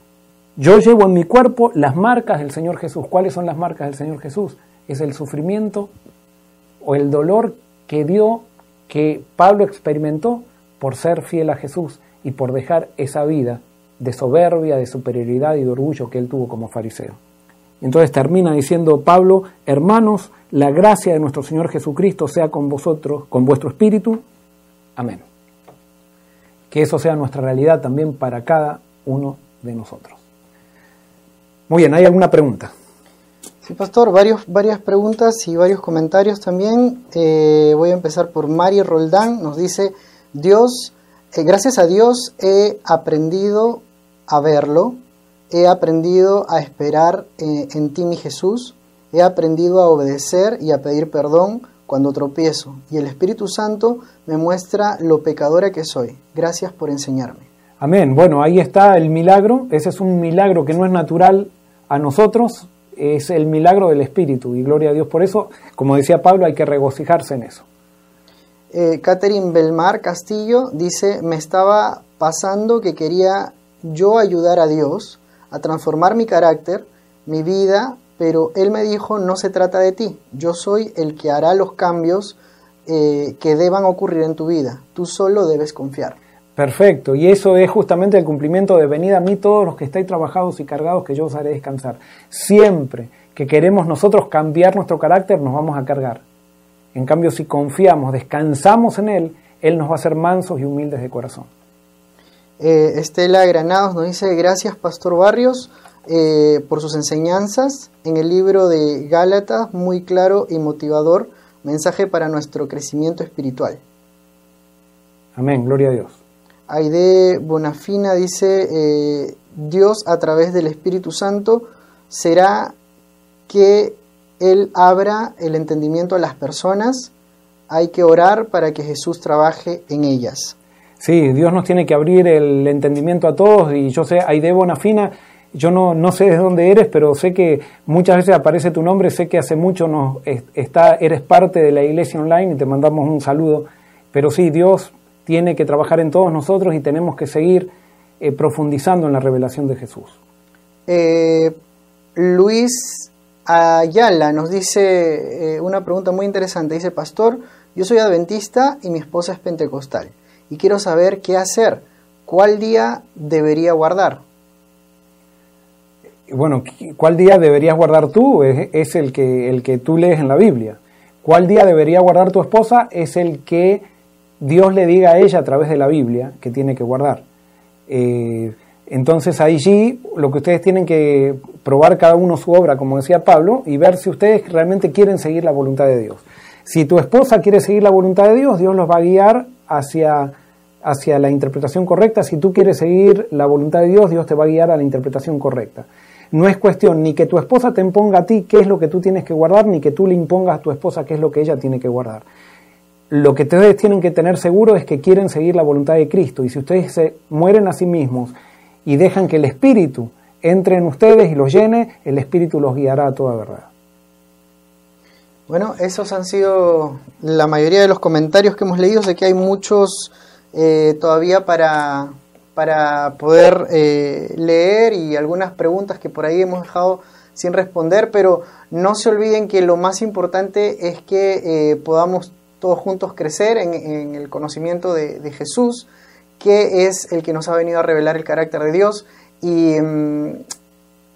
Speaker 2: yo llevo en mi cuerpo las marcas del Señor Jesús. ¿Cuáles son las marcas del Señor Jesús? Es el sufrimiento o el dolor que dio, que Pablo experimentó por ser fiel a Jesús y por dejar esa vida de soberbia, de superioridad y de orgullo que él tuvo como fariseo. Entonces termina diciendo Pablo, hermanos, la gracia de nuestro Señor Jesucristo sea con vosotros, con vuestro espíritu. Amén. Que eso sea nuestra realidad también para cada uno de nosotros. Muy bien, ¿hay alguna pregunta?
Speaker 1: Sí, pastor, varias preguntas y varios comentarios también. Eh, voy a empezar por Mari Roldán. Nos dice, Dios, eh, gracias a Dios he aprendido a verlo he aprendido a esperar eh, en, ti, mi Jesús, he aprendido a obedecer y a pedir perdón cuando tropiezo, y el Espíritu Santo me muestra lo pecadora que soy. Gracias por enseñarme.
Speaker 2: Amén. Bueno, ahí está el milagro. Ese es un milagro que no es natural a nosotros, es el milagro del Espíritu, y gloria a Dios por eso. Como decía Pablo, hay que regocijarse en eso.
Speaker 1: Eh, Catherine Belmar Castillo dice, me estaba pasando que quería yo ayudar a Dios, a transformar mi carácter, mi vida, pero Él me dijo, no se trata de ti, yo soy el que hará los cambios eh, que deban ocurrir en tu vida, tú solo debes confiar.
Speaker 2: Perfecto, y eso es justamente el cumplimiento de venida a mí todos los que estáis trabajados y cargados, que yo os haré descansar. Siempre que queremos nosotros cambiar nuestro carácter, nos vamos a cargar. En cambio, si confiamos, descansamos en Él, Él nos va a hacer mansos y humildes de corazón.
Speaker 1: Eh, Estela Granados nos dice, gracias Pastor Barrios eh, por sus enseñanzas en el libro de Gálatas, muy claro y motivador, mensaje para nuestro crecimiento espiritual.
Speaker 2: Amén, gloria a Dios.
Speaker 1: Aide Bonafina dice, eh, Dios a través del Espíritu Santo será que Él abra el entendimiento a las personas, hay que orar para que Jesús trabaje en ellas.
Speaker 2: Sí, Dios nos tiene que abrir el entendimiento a todos y yo sé, Aide Bonafina, yo no, no sé de dónde eres, pero sé que muchas veces aparece tu nombre, sé que hace mucho nos está, eres parte de la iglesia online y te mandamos un saludo. Pero sí, Dios tiene que trabajar en todos nosotros y tenemos que seguir eh, profundizando en la revelación de Jesús.
Speaker 1: Eh, Luis Ayala nos dice eh, una pregunta muy interesante. Dice, Pastor, yo soy adventista y mi esposa es pentecostal. Y quiero saber qué hacer. ¿Cuál día debería guardar?
Speaker 2: Bueno, ¿cuál día deberías guardar tú? Es, el, que, el que tú lees en la Biblia. ¿Cuál día debería guardar tu esposa? Es el que Dios le diga a ella a través de la Biblia que tiene que guardar. Eh, entonces allí lo que ustedes tienen que probar cada uno su obra, como decía Pablo, y ver si ustedes realmente quieren seguir la voluntad de Dios. Si tu esposa quiere seguir la voluntad de Dios, Dios los va a guiar hacia, hacia la interpretación correcta. Si tú quieres seguir la voluntad de Dios, Dios te va a guiar a la interpretación correcta. No es cuestión ni que tu esposa te imponga a ti qué es lo que tú tienes que guardar, ni que tú le impongas a tu esposa qué es lo que ella tiene que guardar lo que ustedes tienen que tener seguro es que quieren seguir la voluntad de Cristo. Y si ustedes se mueren a sí mismos y dejan que el Espíritu entre en ustedes y los llene, el Espíritu los guiará a toda verdad.
Speaker 1: Bueno, esos han sido la mayoría de los comentarios que hemos leído. Sé que hay muchos eh, todavía para, para poder eh, leer y algunas preguntas que por ahí hemos dejado sin responder, pero no se olviden que lo más importante es que eh, podamos todos juntos crecer en, el conocimiento de, Jesús, que es el que nos ha venido a revelar el carácter de Dios. Y, mm,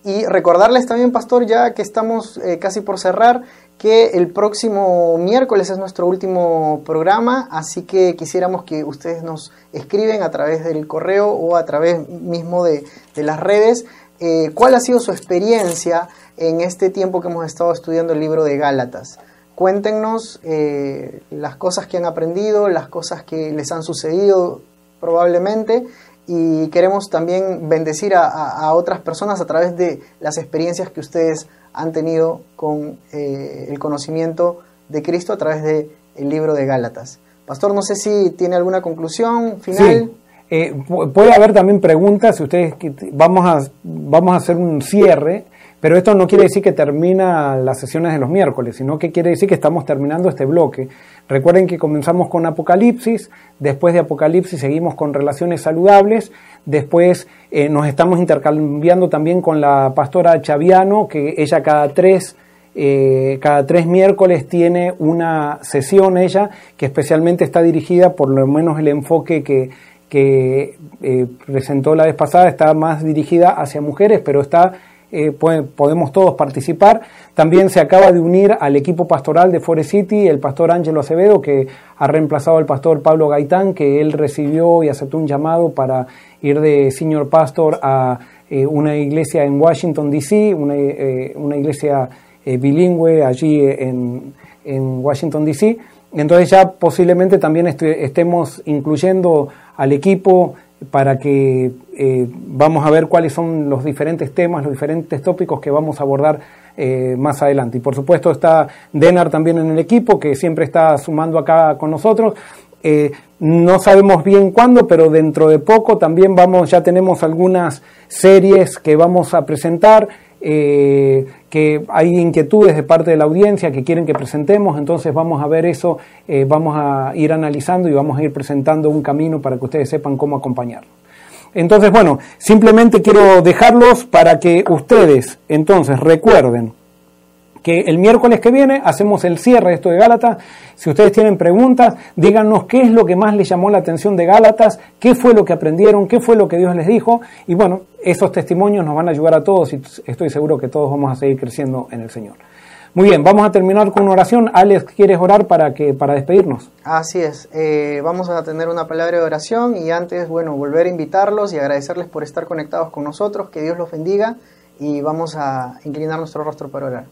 Speaker 1: y recordarles también, pastor, ya que estamos eh, casi por cerrar, que el próximo miércoles es nuestro último programa, así que quisiéramos que ustedes nos escriben a través del correo o a través mismo de, las redes eh, cuál ha sido su experiencia en este tiempo que hemos estado estudiando el libro de Gálatas. Cuéntenos eh, las cosas que han aprendido, las cosas que les han sucedido probablemente y queremos también bendecir a, otras personas a través de las experiencias que ustedes han tenido con eh, el conocimiento de Cristo a través del el libro de Gálatas. Pastor, no sé si tiene alguna conclusión final.
Speaker 2: Sí. Eh, puede haber también preguntas, si ustedes vamos a, vamos a hacer un cierre pero esto no quiere decir que termina las sesiones de los miércoles, sino que quiere decir que estamos terminando este bloque. Recuerden que comenzamos con Apocalipsis, después de Apocalipsis seguimos con relaciones saludables, después eh, nos estamos intercambiando también con la pastora Chaviano, que ella cada tres, eh, cada tres miércoles tiene una sesión ella, que especialmente está dirigida, por lo menos el enfoque que, que eh, presentó la vez pasada, está más dirigida hacia mujeres, pero está eh, podemos todos participar. También se acaba de unir al equipo pastoral de Forest City el pastor Ángelo Acevedo, que ha reemplazado al pastor Pablo Gaitán, que él recibió y aceptó un llamado para ir de senior pastor a eh, una iglesia en Washington, D.C., una, eh, una, iglesia bilingüe allí en, en Washington, D.C. Entonces ya posiblemente también estemos incluyendo al equipo para que eh, vamos a ver cuáles son los diferentes temas, los diferentes tópicos que vamos a abordar eh, más adelante. Y por supuesto está Denar también en el equipo, que siempre está sumando acá con nosotros. Eh, no sabemos bien cuándo, pero dentro de poco también vamos, ya tenemos algunas series que vamos a presentar que hay inquietudes de parte de la audiencia que quieren que presentemos, entonces vamos a ver eso, vamos a ir analizando y vamos a ir presentando un camino para que ustedes sepan cómo acompañarlo. Entonces, bueno, simplemente quiero dejarlos para que ustedes entonces recuerden que el miércoles que viene hacemos el cierre de esto de Gálatas. Si ustedes tienen preguntas, díganos qué es lo que más les llamó la atención de Gálatas, qué fue lo que aprendieron, qué fue lo que Dios les dijo. Y bueno, esos testimonios nos van a ayudar a todos y estoy seguro que todos vamos a seguir creciendo en el Señor. Muy bien, vamos a terminar con una oración. Alex, ¿quieres orar para, que, para despedirnos?
Speaker 1: Así es, eh, vamos a tener una palabra de oración y antes, bueno, volver a invitarlos y agradecerles por estar conectados con nosotros, que Dios los bendiga y vamos a inclinar nuestro rostro para orar.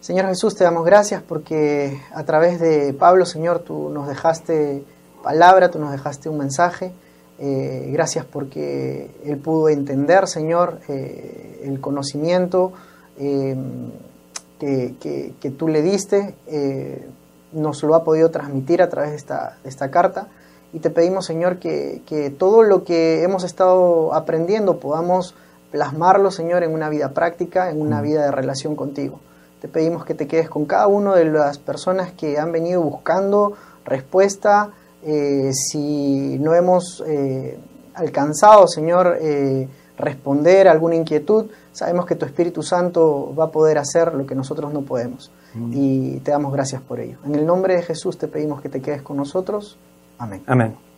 Speaker 1: Señor Jesús, te damos gracias porque a través de Pablo, Señor, tú nos dejaste palabra, tú nos dejaste un mensaje. Eh, gracias porque él pudo entender, Señor, eh, el conocimiento que, tú le diste, nos lo ha podido transmitir a través de esta, de esta carta. y te pedimos, Señor, que, que todo lo que hemos estado aprendiendo podamos plasmarlo, Señor, en una vida práctica, en una vida de relación contigo. Te pedimos que te quedes con cada una de las personas que han venido buscando respuesta. Eh, si no hemos eh, alcanzado, Señor, eh, responder a alguna inquietud, sabemos que tu Espíritu Santo va a poder hacer lo que nosotros no podemos. Y te damos gracias por ello. En el nombre de Jesús te pedimos que te quedes con nosotros. Amén.
Speaker 2: Amén.